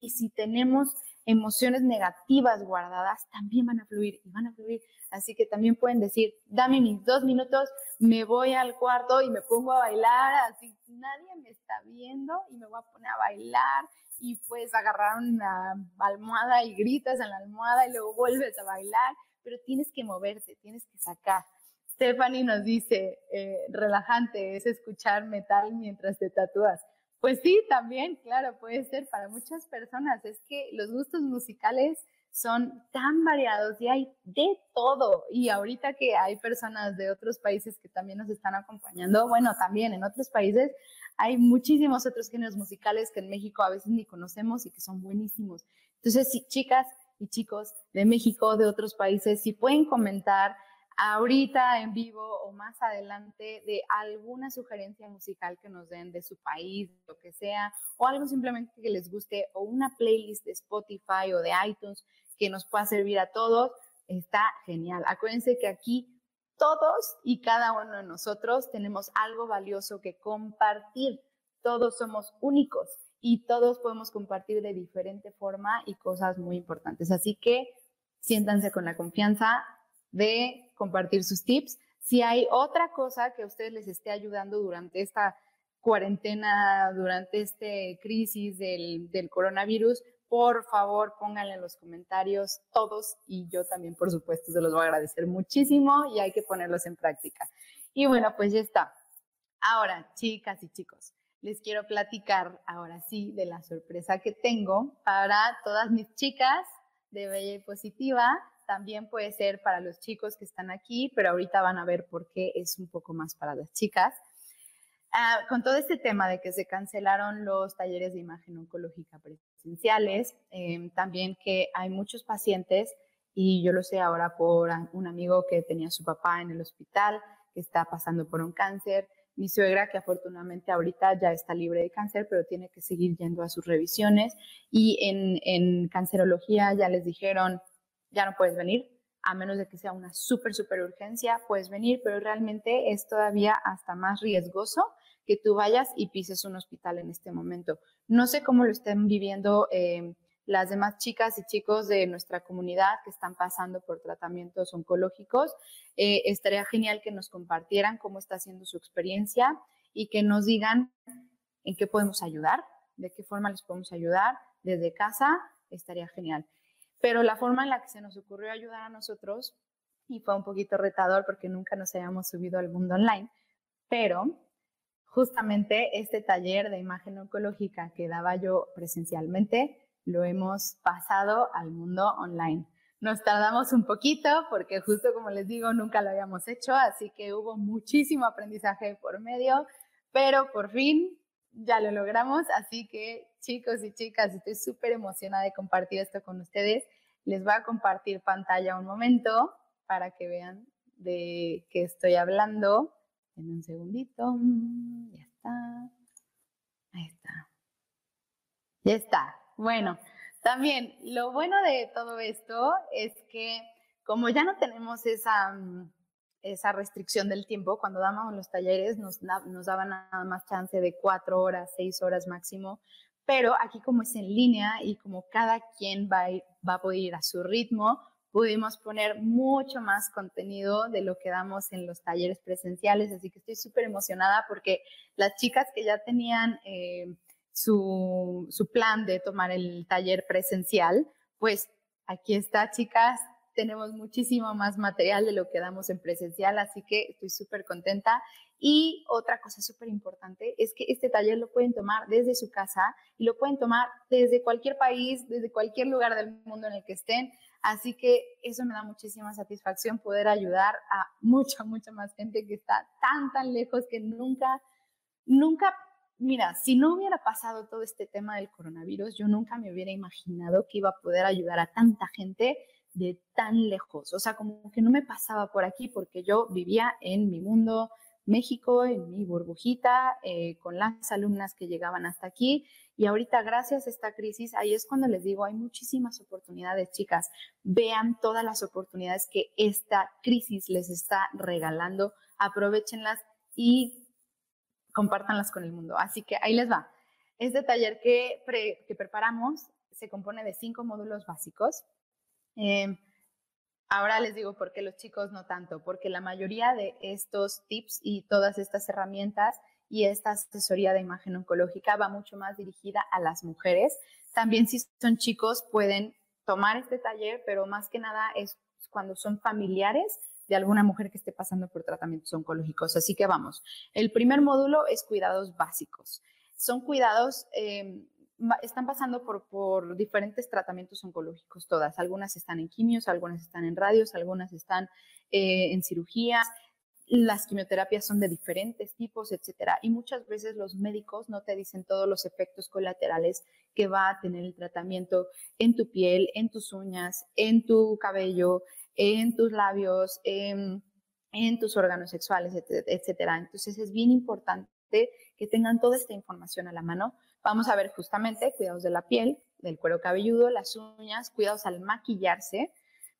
Y si tenemos emociones negativas guardadas, también van a fluir y van a fluir. Así que también pueden decir, dame mis dos minutos, me voy al cuarto y me pongo a bailar, así nadie me está viendo y me voy a poner a bailar y puedes agarrar una almohada y gritas en la almohada y luego vuelves a bailar, pero tienes que moverte, tienes que sacar. Stephanie nos dice, eh, relajante es escuchar metal mientras te tatúas. Pues sí, también, claro, puede ser para muchas personas. Es que los gustos musicales son tan variados y hay de todo. Y ahorita que hay personas de otros países que también nos están acompañando, bueno, también en otros países hay muchísimos otros géneros musicales que en México a veces ni conocemos y que son buenísimos. Entonces, si chicas y chicos de México, de otros países, si pueden comentar ahorita en vivo o más adelante de alguna sugerencia musical que nos den de su país, lo que sea, o algo simplemente que les guste, o una playlist de Spotify o de iTunes que nos pueda servir a todos, está genial. Acuérdense que aquí todos y cada uno de nosotros tenemos algo valioso que compartir. Todos somos únicos y todos podemos compartir de diferente forma y cosas muy importantes. Así que siéntanse con la confianza de compartir sus tips. Si hay otra cosa que a ustedes les esté ayudando durante esta cuarentena, durante esta crisis del, del coronavirus, por favor pónganle en los comentarios todos y yo también, por supuesto, se los voy a agradecer muchísimo y hay que ponerlos en práctica. Y bueno, pues ya está. Ahora, chicas y chicos, les quiero platicar ahora sí de la sorpresa que tengo para todas mis chicas de Bella y Positiva. También puede ser para los chicos que están aquí, pero ahorita van a ver por qué es un poco más para las chicas. Ah, con todo este tema de que se cancelaron los talleres de imagen oncológica presenciales, em, también que hay muchos pacientes, y yo lo sé ahora por un amigo que tenía a su papá en el hospital, que está pasando por un cáncer, mi suegra que afortunadamente ahorita ya está libre de cáncer, pero tiene que seguir yendo a sus revisiones, y en, en cancerología ya les dijeron, ya no puedes venir, a menos de que sea una súper, súper urgencia, puedes venir, pero realmente es todavía hasta más riesgoso que tú vayas y pises un hospital en este momento. No sé cómo lo estén viviendo eh, las demás chicas y chicos de nuestra comunidad que están pasando por tratamientos oncológicos. Eh, estaría genial que nos compartieran cómo está siendo su experiencia y que nos digan en qué podemos ayudar, de qué forma les podemos ayudar desde casa, estaría genial. Pero la forma en la que se nos ocurrió ayudar a nosotros, y fue un poquito retador porque nunca nos habíamos subido al mundo online, pero justamente este taller de imagen oncológica que daba yo presencialmente, lo hemos pasado al mundo online. Nos tardamos un poquito porque justo como les digo, nunca lo habíamos hecho, así que hubo muchísimo aprendizaje por medio, pero por fin ya lo logramos, así que chicos y chicas, estoy súper emocionada de compartir esto con ustedes. Les voy a compartir pantalla un momento para que vean de qué estoy hablando. En un segundito. Ya está. Ahí está. Ya está. Bueno, también lo bueno de todo esto es que como ya no tenemos esa, esa restricción del tiempo, cuando dábamos los talleres nos, nos daban nada más chance de cuatro horas, seis horas máximo, pero aquí como es en línea y como cada quien va va a poder ir a su ritmo, pudimos poner mucho más contenido de lo que damos en los talleres presenciales, así que estoy súper emocionada porque las chicas que ya tenían eh, su, su plan de tomar el taller presencial, pues aquí está, chicas, tenemos muchísimo más material de lo que damos en presencial, así que estoy súper contenta. Y otra cosa súper importante es que este taller lo pueden tomar desde su casa y lo pueden tomar desde cualquier país, desde cualquier lugar del mundo en el que estén. Así que eso me da muchísima satisfacción poder ayudar a mucha, mucha más gente que está tan, tan lejos que nunca, nunca, mira, si no hubiera pasado todo este tema del coronavirus, yo nunca me hubiera imaginado que iba a poder ayudar a tanta gente de tan lejos. O sea, como que no me pasaba por aquí porque yo vivía en mi mundo México, en mi burbujita, eh, con las alumnas que llegaban hasta aquí y ahorita, gracias a esta crisis, ahí es cuando les digo, hay muchísimas oportunidades, chicas. Vean todas las oportunidades que esta crisis les está regalando, aprovechenlas y compártanlas con el mundo. Así que ahí les va. Este taller que, que preparamos se compone de cinco módulos básicos. Em, ahora les digo por qué los chicos no tanto, porque la mayoría de estos tips y todas estas herramientas y esta asesoría de imagen oncológica va mucho más dirigida a las mujeres. También si son chicos pueden tomar este taller, pero más que nada es cuando son familiares de alguna mujer que esté pasando por tratamientos oncológicos. Así que vamos, el primer módulo es cuidados básicos. Son cuidados, em, están pasando por, por, diferentes tratamientos oncológicos todas. Algunas están en quimios, algunas están en radios, algunas están eh, en cirugías las quimioterapias son de diferentes tipos, etcétera. Y muchas veces los médicos no te dicen todos los efectos colaterales que va a tener el tratamiento en tu piel, en tus uñas, en tu cabello, en tus labios, en, en tus órganos sexuales, etcétera. Entonces es bien importante que tengan toda esta información a la mano. Vamos a ver justamente cuidados de la piel, del cuero cabelludo, las uñas, cuidados al maquillarse,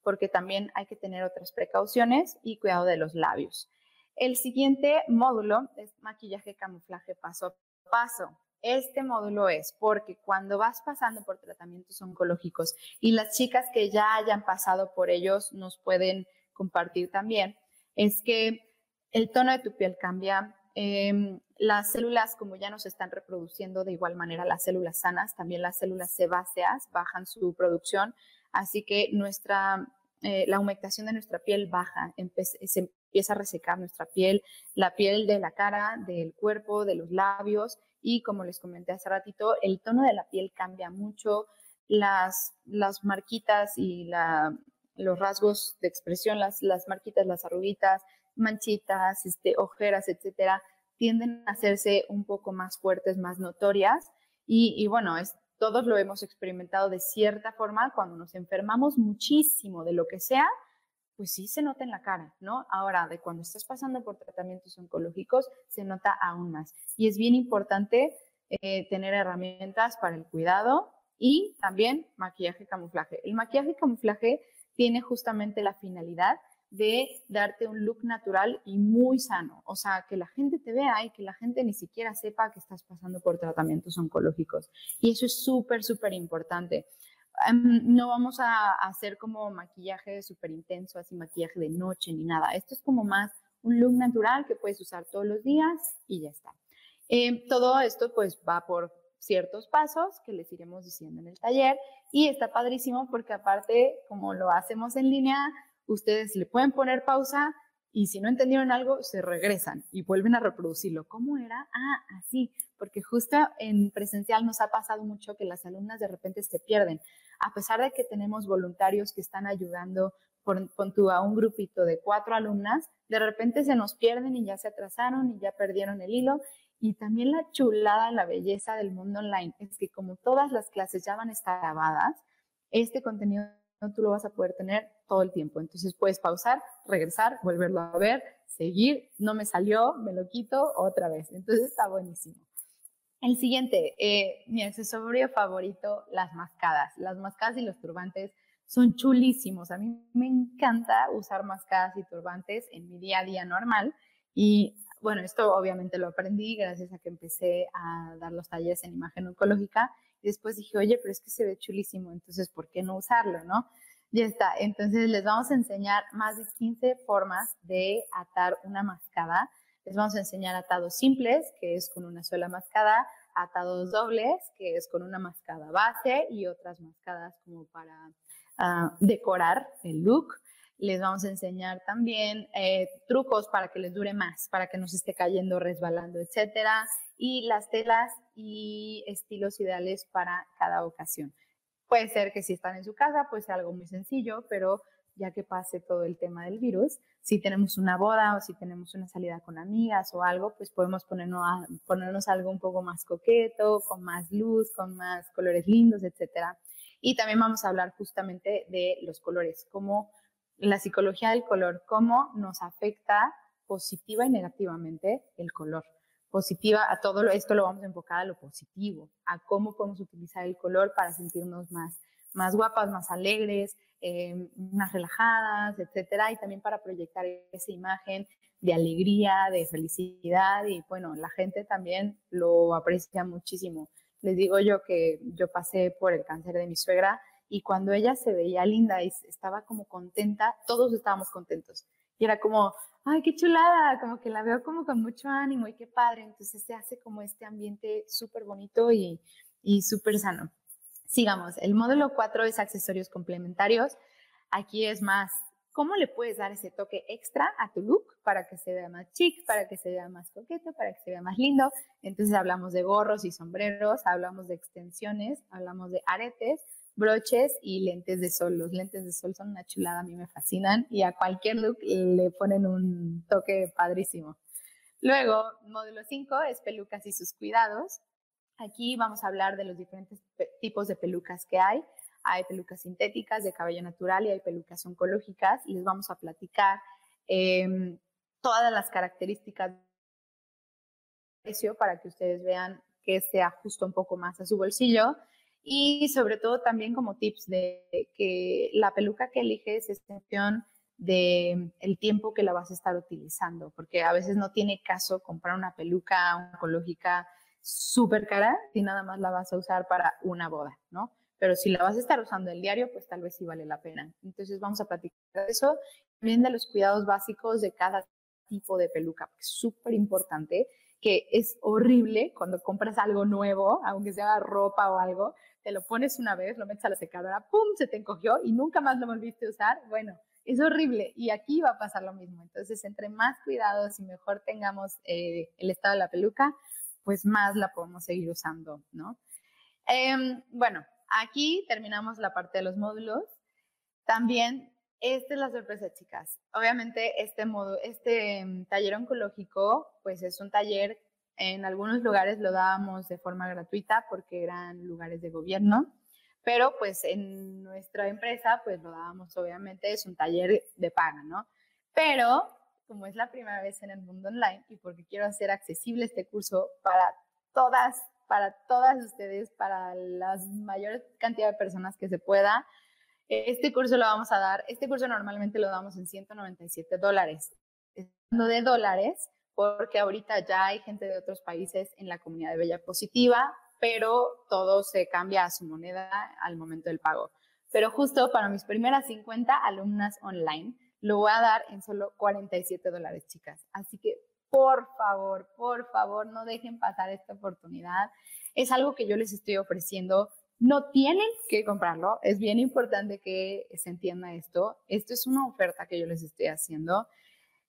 porque también hay que tener otras precauciones y cuidado de los labios. El siguiente módulo es maquillaje camuflaje paso a paso. Este módulo es porque cuando vas pasando por tratamientos oncológicos y las chicas que ya hayan pasado por ellos nos pueden compartir también, es que el tono de tu piel cambia, em, las células, como ya nos están reproduciendo de igual manera las células sanas, también las células sebáceas bajan su producción, así que nuestra, eh, la humectación de nuestra piel baja, se empieza a resecar nuestra piel, la piel de la cara, del cuerpo, de los labios y como les comenté hace ratito, el tono de la piel cambia mucho, las, las marquitas y la, los rasgos de expresión, las, las marquitas, las arruguitas, manchitas, este, ojeras, etcétera, tienden a hacerse un poco más fuertes, más notorias. Y, bueno, es, todos lo hemos experimentado de cierta forma cuando nos enfermamos muchísimo de lo que sea, pues sí se nota en la cara, ¿no? Ahora, de cuando estás pasando por tratamientos oncológicos, se nota aún más. Y es bien importante eh, tener herramientas para el cuidado y también maquillaje camuflaje. El maquillaje camuflaje tiene justamente la finalidad de darte un look natural y muy sano. O sea, que la gente te vea y que la gente ni siquiera sepa que estás pasando por tratamientos oncológicos. Y eso es súper, súper importante. Em, no vamos a, hacer como maquillaje súper intenso, así maquillaje de noche ni nada. Esto es como más un look natural que puedes usar todos los días y ya está. Em, todo esto pues va por ciertos pasos que les iremos diciendo en el taller y está padrísimo porque aparte como lo hacemos en línea, ustedes le pueden poner pausa y si no entendieron algo, se regresan y vuelven a reproducirlo. ¿Cómo era? Ah, así, porque justo en presencial nos ha pasado mucho que las alumnas de repente se pierden. A pesar de que tenemos voluntarios que están ayudando con, tú a un grupito de cuatro alumnas, de repente se nos pierden y ya se atrasaron y ya perdieron el hilo. Y también la chulada, la belleza del mundo online es que como todas las clases ya van a este contenido tú lo vas a poder tener todo el tiempo. Entonces puedes pausar, regresar, volverlo a ver, seguir, no me salió, me lo quito otra vez. Entonces está buenísimo. El siguiente, eh, mi accesorio favorito, las mascadas. Las mascadas y los turbantes son chulísimos. A mí me encanta usar mascadas y turbantes en mi día a día normal. Y bueno, esto obviamente lo aprendí gracias a que empecé a dar los talleres en imagen oncológica después dije, oye, pero es que se ve chulísimo, entonces, ¿por qué no usarlo, no? Ya está. Entonces, les vamos a enseñar más de 15 formas de atar una mascada. Les vamos a enseñar atados simples, que es con una sola mascada, atados dobles, que es con una mascada base y otras mascadas como para ah, decorar el look. Les vamos a enseñar también eh, trucos para que les dure más, para que no se esté cayendo, resbalando, etcétera y las telas y estilos ideales para cada ocasión. Puede ser que si están en su casa, pues sea algo muy sencillo, pero ya que pase todo el tema del virus, si tenemos una boda o si tenemos una salida con amigas o algo, pues podemos ponernos, ponernos algo un poco más coqueto, con más luz, con más colores lindos, etc. Y también vamos a hablar justamente de los colores, cómo la psicología del color, cómo nos afecta positiva y negativamente el color positiva, a todo esto lo vamos a enfocar a lo positivo, a cómo podemos utilizar el color para sentirnos más, más guapas, más alegres, em, más relajadas, etcétera, y también para proyectar esa imagen de alegría, de felicidad, y bueno, la gente también lo aprecia muchísimo. Les digo yo que yo pasé por el cáncer de mi suegra y cuando ella se veía linda y estaba como contenta, todos estábamos contentos. Y era como, ay, qué chulada, como que la veo como con mucho ánimo y qué padre. Entonces se hace como este ambiente súper bonito y, y súper sano. Sigamos, el módulo 4 es accesorios complementarios. Aquí es más, ¿cómo le puedes dar ese toque extra a tu look para que se vea más chic, para que se vea más coqueto, para que se vea más lindo? Entonces hablamos de gorros y sombreros, hablamos de extensiones, hablamos de aretes, broches y lentes de sol. Los lentes de sol son una chulada, a mí me fascinan y a cualquier look le ponen un toque padrísimo. Luego, módulo 5 es pelucas y sus cuidados. Aquí vamos a hablar de los diferentes tipos de pelucas que hay. hay pelucas sintéticas de cabello natural y hay pelucas oncológicas les vamos a platicar em, todas las características precio para que ustedes vean que se ajusta un poco más a su bolsillo y sobre todo también como tips de que la peluca que eliges es función de el tiempo que la vas a estar utilizando, porque a veces no tiene caso comprar una peluca oncológica súper cara si nada más la vas a usar para una boda, ¿no? Pero si la vas a estar usando el diario, pues tal vez sí vale la pena. Entonces vamos a platicar de eso, también de los cuidados básicos de cada tipo de peluca, porque es súper importante que es horrible cuando compras algo nuevo, aunque sea ropa o algo, te lo pones una vez, lo metes a la secadora, ¡pum!, se te encogió y nunca más lo volviste a usar. Bueno, es horrible y aquí va a pasar lo mismo. Entonces, entre más cuidados y mejor tengamos eh, el estado de la peluca, pues más la podemos seguir usando, ¿no? Em, bueno, aquí terminamos la parte de los módulos. También, esta es la sorpresa, chicas. Obviamente, este, modo, este em, taller oncológico, pues es un taller, en algunos lugares lo dábamos de forma gratuita porque eran lugares de gobierno, pero pues en nuestra empresa, pues lo dábamos obviamente, es un taller de paga, ¿no? Pero como es la primera vez en el mundo online y porque quiero hacer accesible este curso para todas, para todas ustedes, para la mayor cantidad de personas que se pueda. Este curso lo vamos a dar, este curso normalmente lo damos en 197 dólares. Hablando de dólares, porque ahorita ya hay gente de otros países en la comunidad de Bella Positiva, pero todo se cambia a su moneda al momento del pago. Pero justo para mis primeras 50 alumnas online, lo voy a dar en solo 47 dólares, chicas. Así que, por favor, por favor, no dejen pasar esta oportunidad. Es algo que yo les estoy ofreciendo. No tienen que comprarlo. Es bien importante que se entienda esto. Esto es una oferta que yo les estoy haciendo.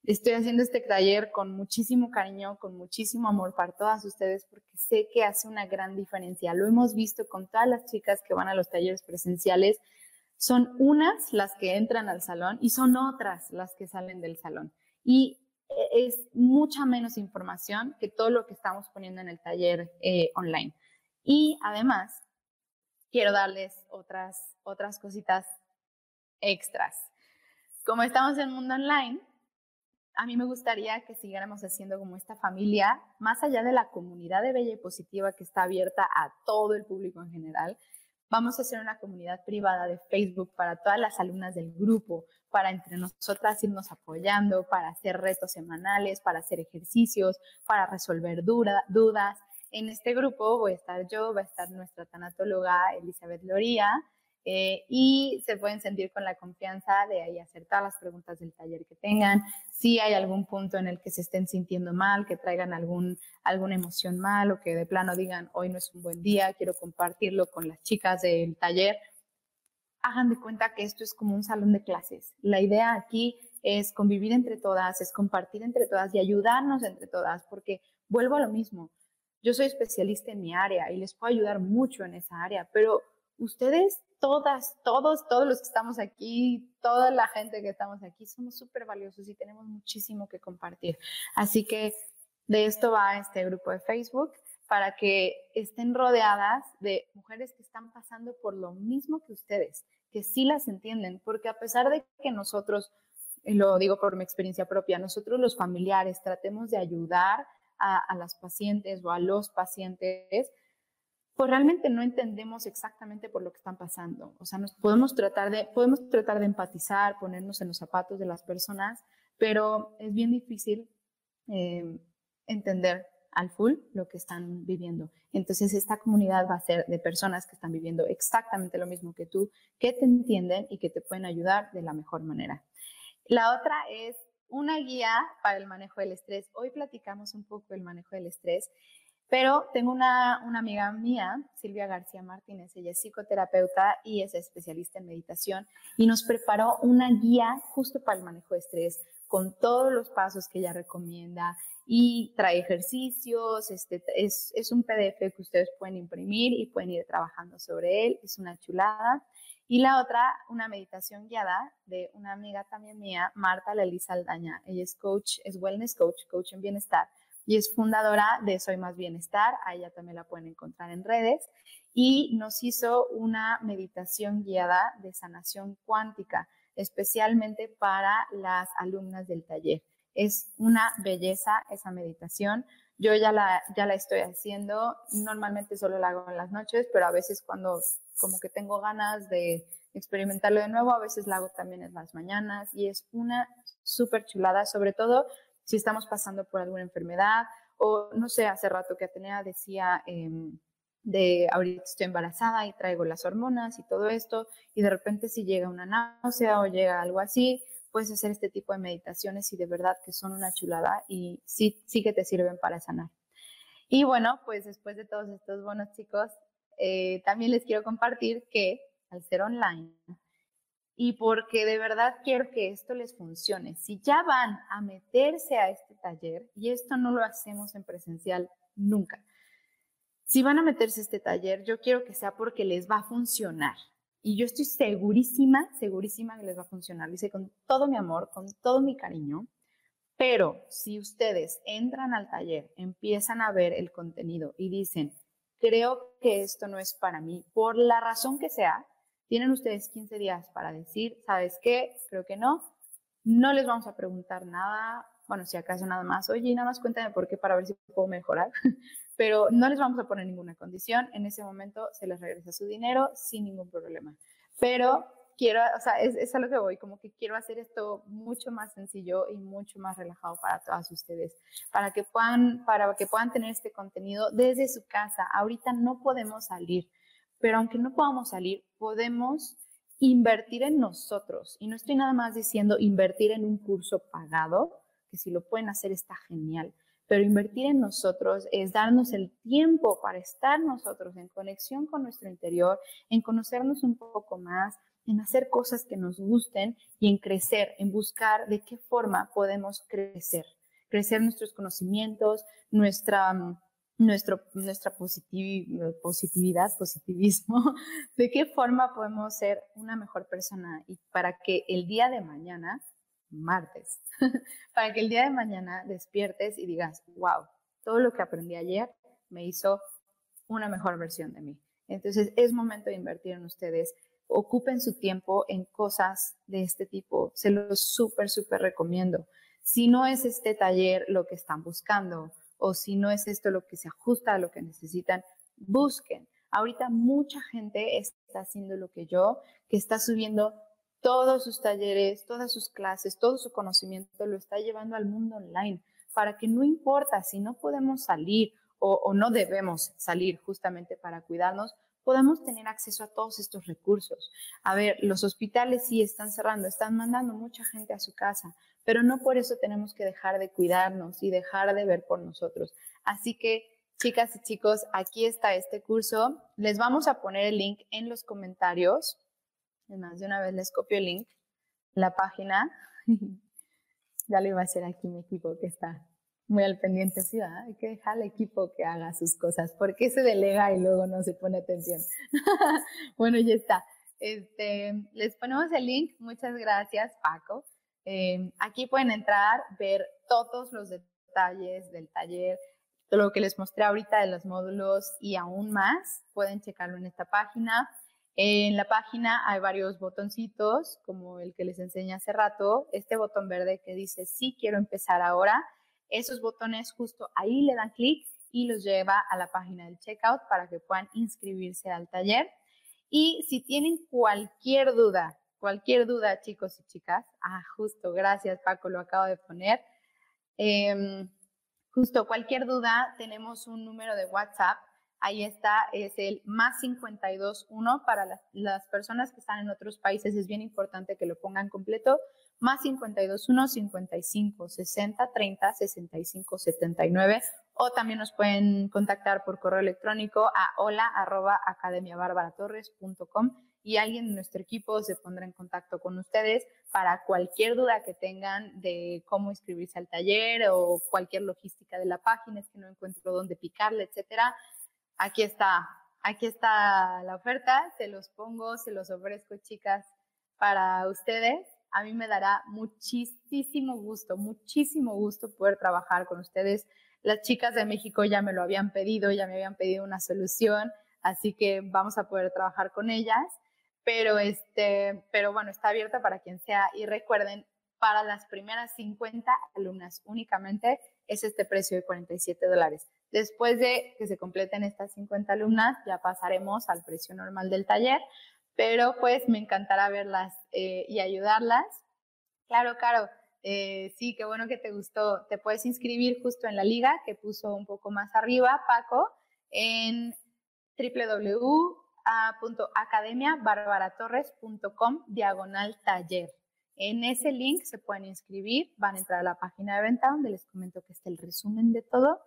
Estoy haciendo este taller con muchísimo cariño, con muchísimo amor para todas ustedes porque sé que hace una gran diferencia. Lo hemos visto con todas las chicas que van a los talleres presenciales son unas las que entran al salón y son otras las que salen del salón. Y e, es mucha menos información que todo lo que estamos poniendo en el taller eh, online. Y además, quiero darles otras, otras cositas extras. Como estamos en mundo online, a mí me gustaría que siguiéramos haciendo como esta familia, más allá de la comunidad de Bella y Positiva que está abierta a todo el público en general, Vamos a hacer una comunidad privada de Facebook para todas las alumnas del grupo, para entre nosotras irnos apoyando, para hacer retos semanales, para hacer ejercicios, para resolver dudas. En este grupo voy a estar yo, va a estar nuestra tanatóloga Elizabeth Loría, eh, y se pueden sentir con la confianza de ahí hacer todas las preguntas del taller que tengan. Si hay algún punto en el que se estén sintiendo mal, que traigan algún, alguna emoción mal o que de plano digan, hoy no es un buen día, quiero compartirlo con las chicas del taller, hagan de cuenta que esto es como un salón de clases. La idea aquí es convivir entre todas, es compartir entre todas y ayudarnos entre todas, porque vuelvo a lo mismo. Yo soy especialista en mi área y les puedo ayudar mucho en esa área, pero ustedes todas, todos, todos los que estamos aquí, toda la gente que estamos aquí, somos súper valiosos y tenemos muchísimo que compartir. Así que de esto va este grupo de Facebook para que estén rodeadas de mujeres que están pasando por lo mismo que ustedes, que sí las entienden, porque a pesar de que nosotros, lo digo por mi experiencia propia, nosotros los familiares tratemos de ayudar a, las pacientes o a los pacientes, pues realmente no entendemos exactamente por lo que están pasando. O sea, nos podemos tratar de, podemos tratar de empatizar, ponernos en los zapatos de las personas, pero es bien difícil eh, entender al full lo que están viviendo. Entonces, esta comunidad va a ser de personas que están viviendo exactamente lo mismo que tú, que te entienden y que te pueden ayudar de la mejor manera. La otra es una guía para el manejo del estrés. Hoy platicamos un poco del manejo del estrés pero tengo una, amiga mía, Silvia García Martínez, ella es psicoterapeuta y es especialista en meditación y nos preparó una guía justo para el manejo de estrés con todos los pasos que ella recomienda y trae ejercicios, este, es, es un PDF que ustedes pueden imprimir y pueden ir trabajando sobre él, es una chulada. Y la otra, una meditación guiada de una amiga también mía, Marta Lelisa Aldaña. Ella es coach, es wellness coach, coach en bienestar y es fundadora de Soy Más Bienestar, a ella también la pueden encontrar en redes, y nos hizo una meditación guiada de sanación cuántica, especialmente para las alumnas del taller. Es una belleza esa meditación. Yo ya la, ya la estoy haciendo, normalmente solo la hago en las noches, pero a veces cuando como que tengo ganas de experimentarlo de nuevo, a veces la hago también en las mañanas y es una súper chulada, sobre todo si estamos pasando por alguna enfermedad o no sé, hace rato que Atenea decía em, de ahorita estoy embarazada y traigo las hormonas y todo esto y de repente si llega una náusea o llega algo así, puedes hacer este tipo de meditaciones y de verdad que son una chulada y sí, sí que te sirven para sanar. Y bueno, pues después de todos estos buenos chicos, eh, también les quiero compartir que al ser online, y porque de verdad quiero que esto les funcione. Si ya van a meterse a este taller, y esto no lo hacemos en presencial nunca, si van a meterse a este taller, yo quiero que sea porque les va a funcionar. Y yo estoy segurísima, segurísima que les va a funcionar. Dice con todo mi amor, con todo mi cariño. Pero si ustedes entran al taller, empiezan a ver el contenido y dicen, creo que esto no es para mí, por la razón que sea, tienen ustedes 15 días para decir, ¿sabes qué? Creo que no. No les vamos a preguntar nada. Bueno, si acaso nada más, oye, nada más cuéntame por qué para ver si puedo mejorar. Pero no les vamos a poner ninguna condición. En ese momento se les regresa su dinero sin ningún problema. Pero quiero, o sea, es, es a lo que voy, como que quiero hacer esto mucho más sencillo y mucho más relajado para todas ustedes, para que puedan, para que puedan tener este contenido desde su casa. Ahorita no podemos salir pero aunque no podamos salir, podemos invertir en nosotros. Y no estoy nada más diciendo invertir en un curso pagado, que si lo pueden hacer está genial, pero invertir en nosotros es darnos el tiempo para estar nosotros en conexión con nuestro interior, en conocernos un poco más, en hacer cosas que nos gusten y en crecer, en buscar de qué forma podemos crecer, crecer nuestros conocimientos, nuestra mm, nuestra positividad, positivismo, *laughs* de qué forma podemos ser una mejor persona y para que el día de mañana, martes, *laughs* para que el día de mañana despiertes y digas, wow, todo lo que aprendí ayer me hizo una mejor versión de mí. Entonces es momento de invertir en ustedes. Ocupen su tiempo en cosas de este tipo. Se los súper, súper recomiendo. Si no es este taller lo que están buscando, o si no es esto lo que se ajusta a lo que necesitan, busquen. Ahorita mucha gente está haciendo lo que yo, que está subiendo todos sus talleres, todas sus clases, todo su conocimiento, lo está llevando al mundo online, para que no importa si no podemos salir o, no debemos salir justamente para cuidarnos, podamos tener acceso a todos estos recursos. A ver, los hospitales sí están cerrando, están mandando mucha gente a su casa, pero no por eso tenemos que dejar de cuidarnos y dejar de ver por nosotros. Así que, chicas y chicos, aquí está este curso. Les vamos a poner el link en los comentarios. Además, de una vez les copio el link, la página. *laughs* ya lo iba a hacer aquí mi equipo que está muy al pendiente, sí, hay que dejar al equipo que haga sus cosas, porque se delega y luego no se pone atención. *laughs* bueno, ya está. Este, les ponemos el link, muchas gracias Paco. Eh, aquí pueden entrar, ver todos los detalles del taller, todo lo que les mostré ahorita de los módulos y aún más, pueden checarlo en esta página. En la página hay varios botoncitos, como el que les enseñé hace rato, este botón verde que dice sí quiero empezar ahora esos botones justo ahí le dan clic y los lleva a la página del checkout para que puedan inscribirse al taller. Y si tienen cualquier duda, cualquier duda, chicos y chicas, ah, justo, gracias Paco, lo acabo de poner. Em, justo, cualquier duda, tenemos un número de WhatsApp. Ahí está, es el más 521 para las, personas que están en otros países. Es bien importante que lo pongan completo más 521 55 60 30 65 79 o también nos pueden contactar por correo electrónico a hola arroba y alguien de nuestro equipo se pondrá en contacto con ustedes para cualquier duda que tengan de cómo inscribirse al taller o cualquier logística de la página, es que no encuentro dónde picarle, etcétera. Aquí está, aquí está la oferta, se los pongo, se los ofrezco, chicas, para ustedes a mí me dará muchísimo gusto, muchísimo gusto poder trabajar con ustedes. Las chicas de México ya me lo habían pedido, ya me habían pedido una solución, así que vamos a poder trabajar con ellas. Pero, este, pero bueno, está abierta para quien sea. Y recuerden, para las primeras 50 alumnas únicamente es este precio de 47 dólares. Después de que se completen estas 50 alumnas, ya pasaremos al precio normal del taller, pero pues me encantará verlas eh, y ayudarlas. Claro, claro, eh, sí, qué bueno que te gustó. Te puedes inscribir justo en la liga que puso un poco más arriba, Paco, en www.academiabarbaratorres.com diagonal taller. En ese link se pueden inscribir, van a entrar a la página de venta donde les comento que está el resumen de todo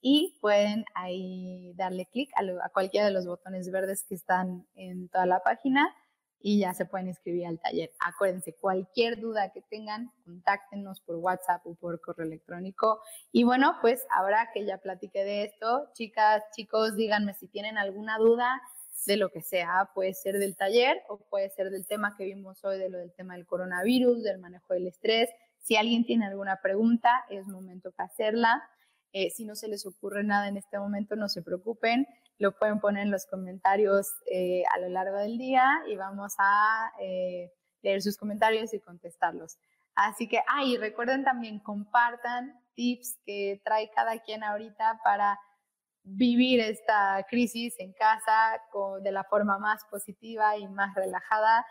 y pueden ahí darle clic a, cualquiera de los botones verdes que están en toda la página y ya se pueden inscribir al taller. Acuérdense, cualquier duda que tengan, contáctenos por WhatsApp o por correo electrónico. Y bueno, pues ahora que ya platiqué de esto, chicas, chicos, díganme si tienen alguna duda de lo que sea, puede ser del taller o puede ser del tema que vimos hoy, de lo del tema del coronavirus, del manejo del estrés. Si alguien tiene alguna pregunta, es momento para hacerla. Eh, si no se les ocurre nada en este momento, no se preocupen, lo pueden poner en los comentarios eh, a lo largo del día y vamos a eh, leer sus comentarios y contestarlos. Así que, ay, recuerden también, compartan tips que trae cada quien ahorita para vivir esta crisis en casa de la forma más positiva y más relajada.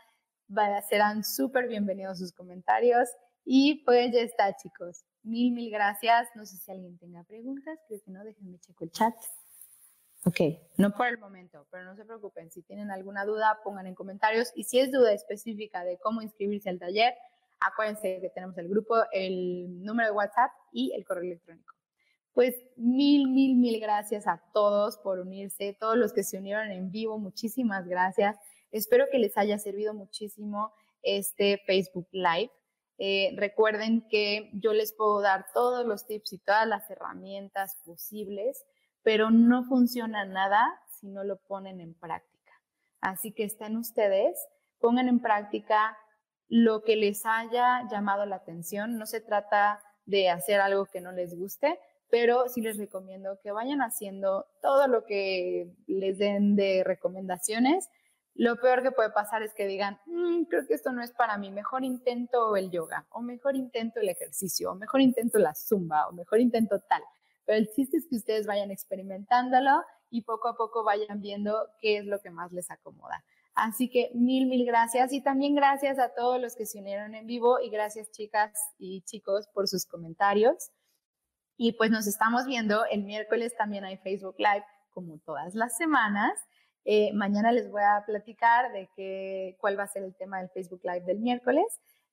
serán súper bienvenidos sus comentarios. Y pues ya está, chicos. Mil, mil gracias. No sé si alguien tenga preguntas. Creo que no. Déjenme checo el chat. Ok, no por el momento, pero no se preocupen. Si tienen alguna duda, pongan en comentarios. Y si es duda específica de cómo inscribirse al taller, acuérdense que tenemos el grupo, el número de WhatsApp y el correo electrónico. Pues mil, mil, mil gracias a todos por unirse, todos los que se unieron en vivo, muchísimas gracias. Espero que les haya servido muchísimo este Facebook Live. Eh, recuerden que yo les puedo dar todos los tips y todas las herramientas posibles, pero no funciona nada si no lo ponen en práctica. Así que estén ustedes, pongan en práctica lo que les haya llamado la atención. No se trata de hacer algo que no les guste, pero sí les recomiendo que vayan haciendo todo lo que les den de recomendaciones. Lo peor que puede pasar es que digan, mm, creo que esto no es para mí, mejor intento el yoga, o mejor intento el ejercicio, o mejor intento la zumba, o mejor intento tal. Pero el chiste es que ustedes vayan experimentándolo y poco a poco vayan viendo qué es lo que más les acomoda. Así que mil, mil gracias y también gracias a todos los que se unieron en vivo y gracias chicas y chicos por sus comentarios. Y pues nos estamos viendo. El miércoles también hay Facebook Live, como todas las semanas. Eh, mañana les voy a platicar de qué, cuál va a ser el tema del Facebook Live del miércoles.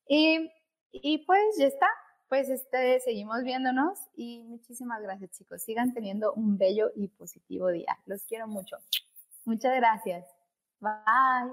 Y, y pues ya está. Pues este, seguimos viéndonos y muchísimas gracias chicos. Sigan teniendo un bello y positivo día. Los quiero mucho. Muchas gracias. Bye.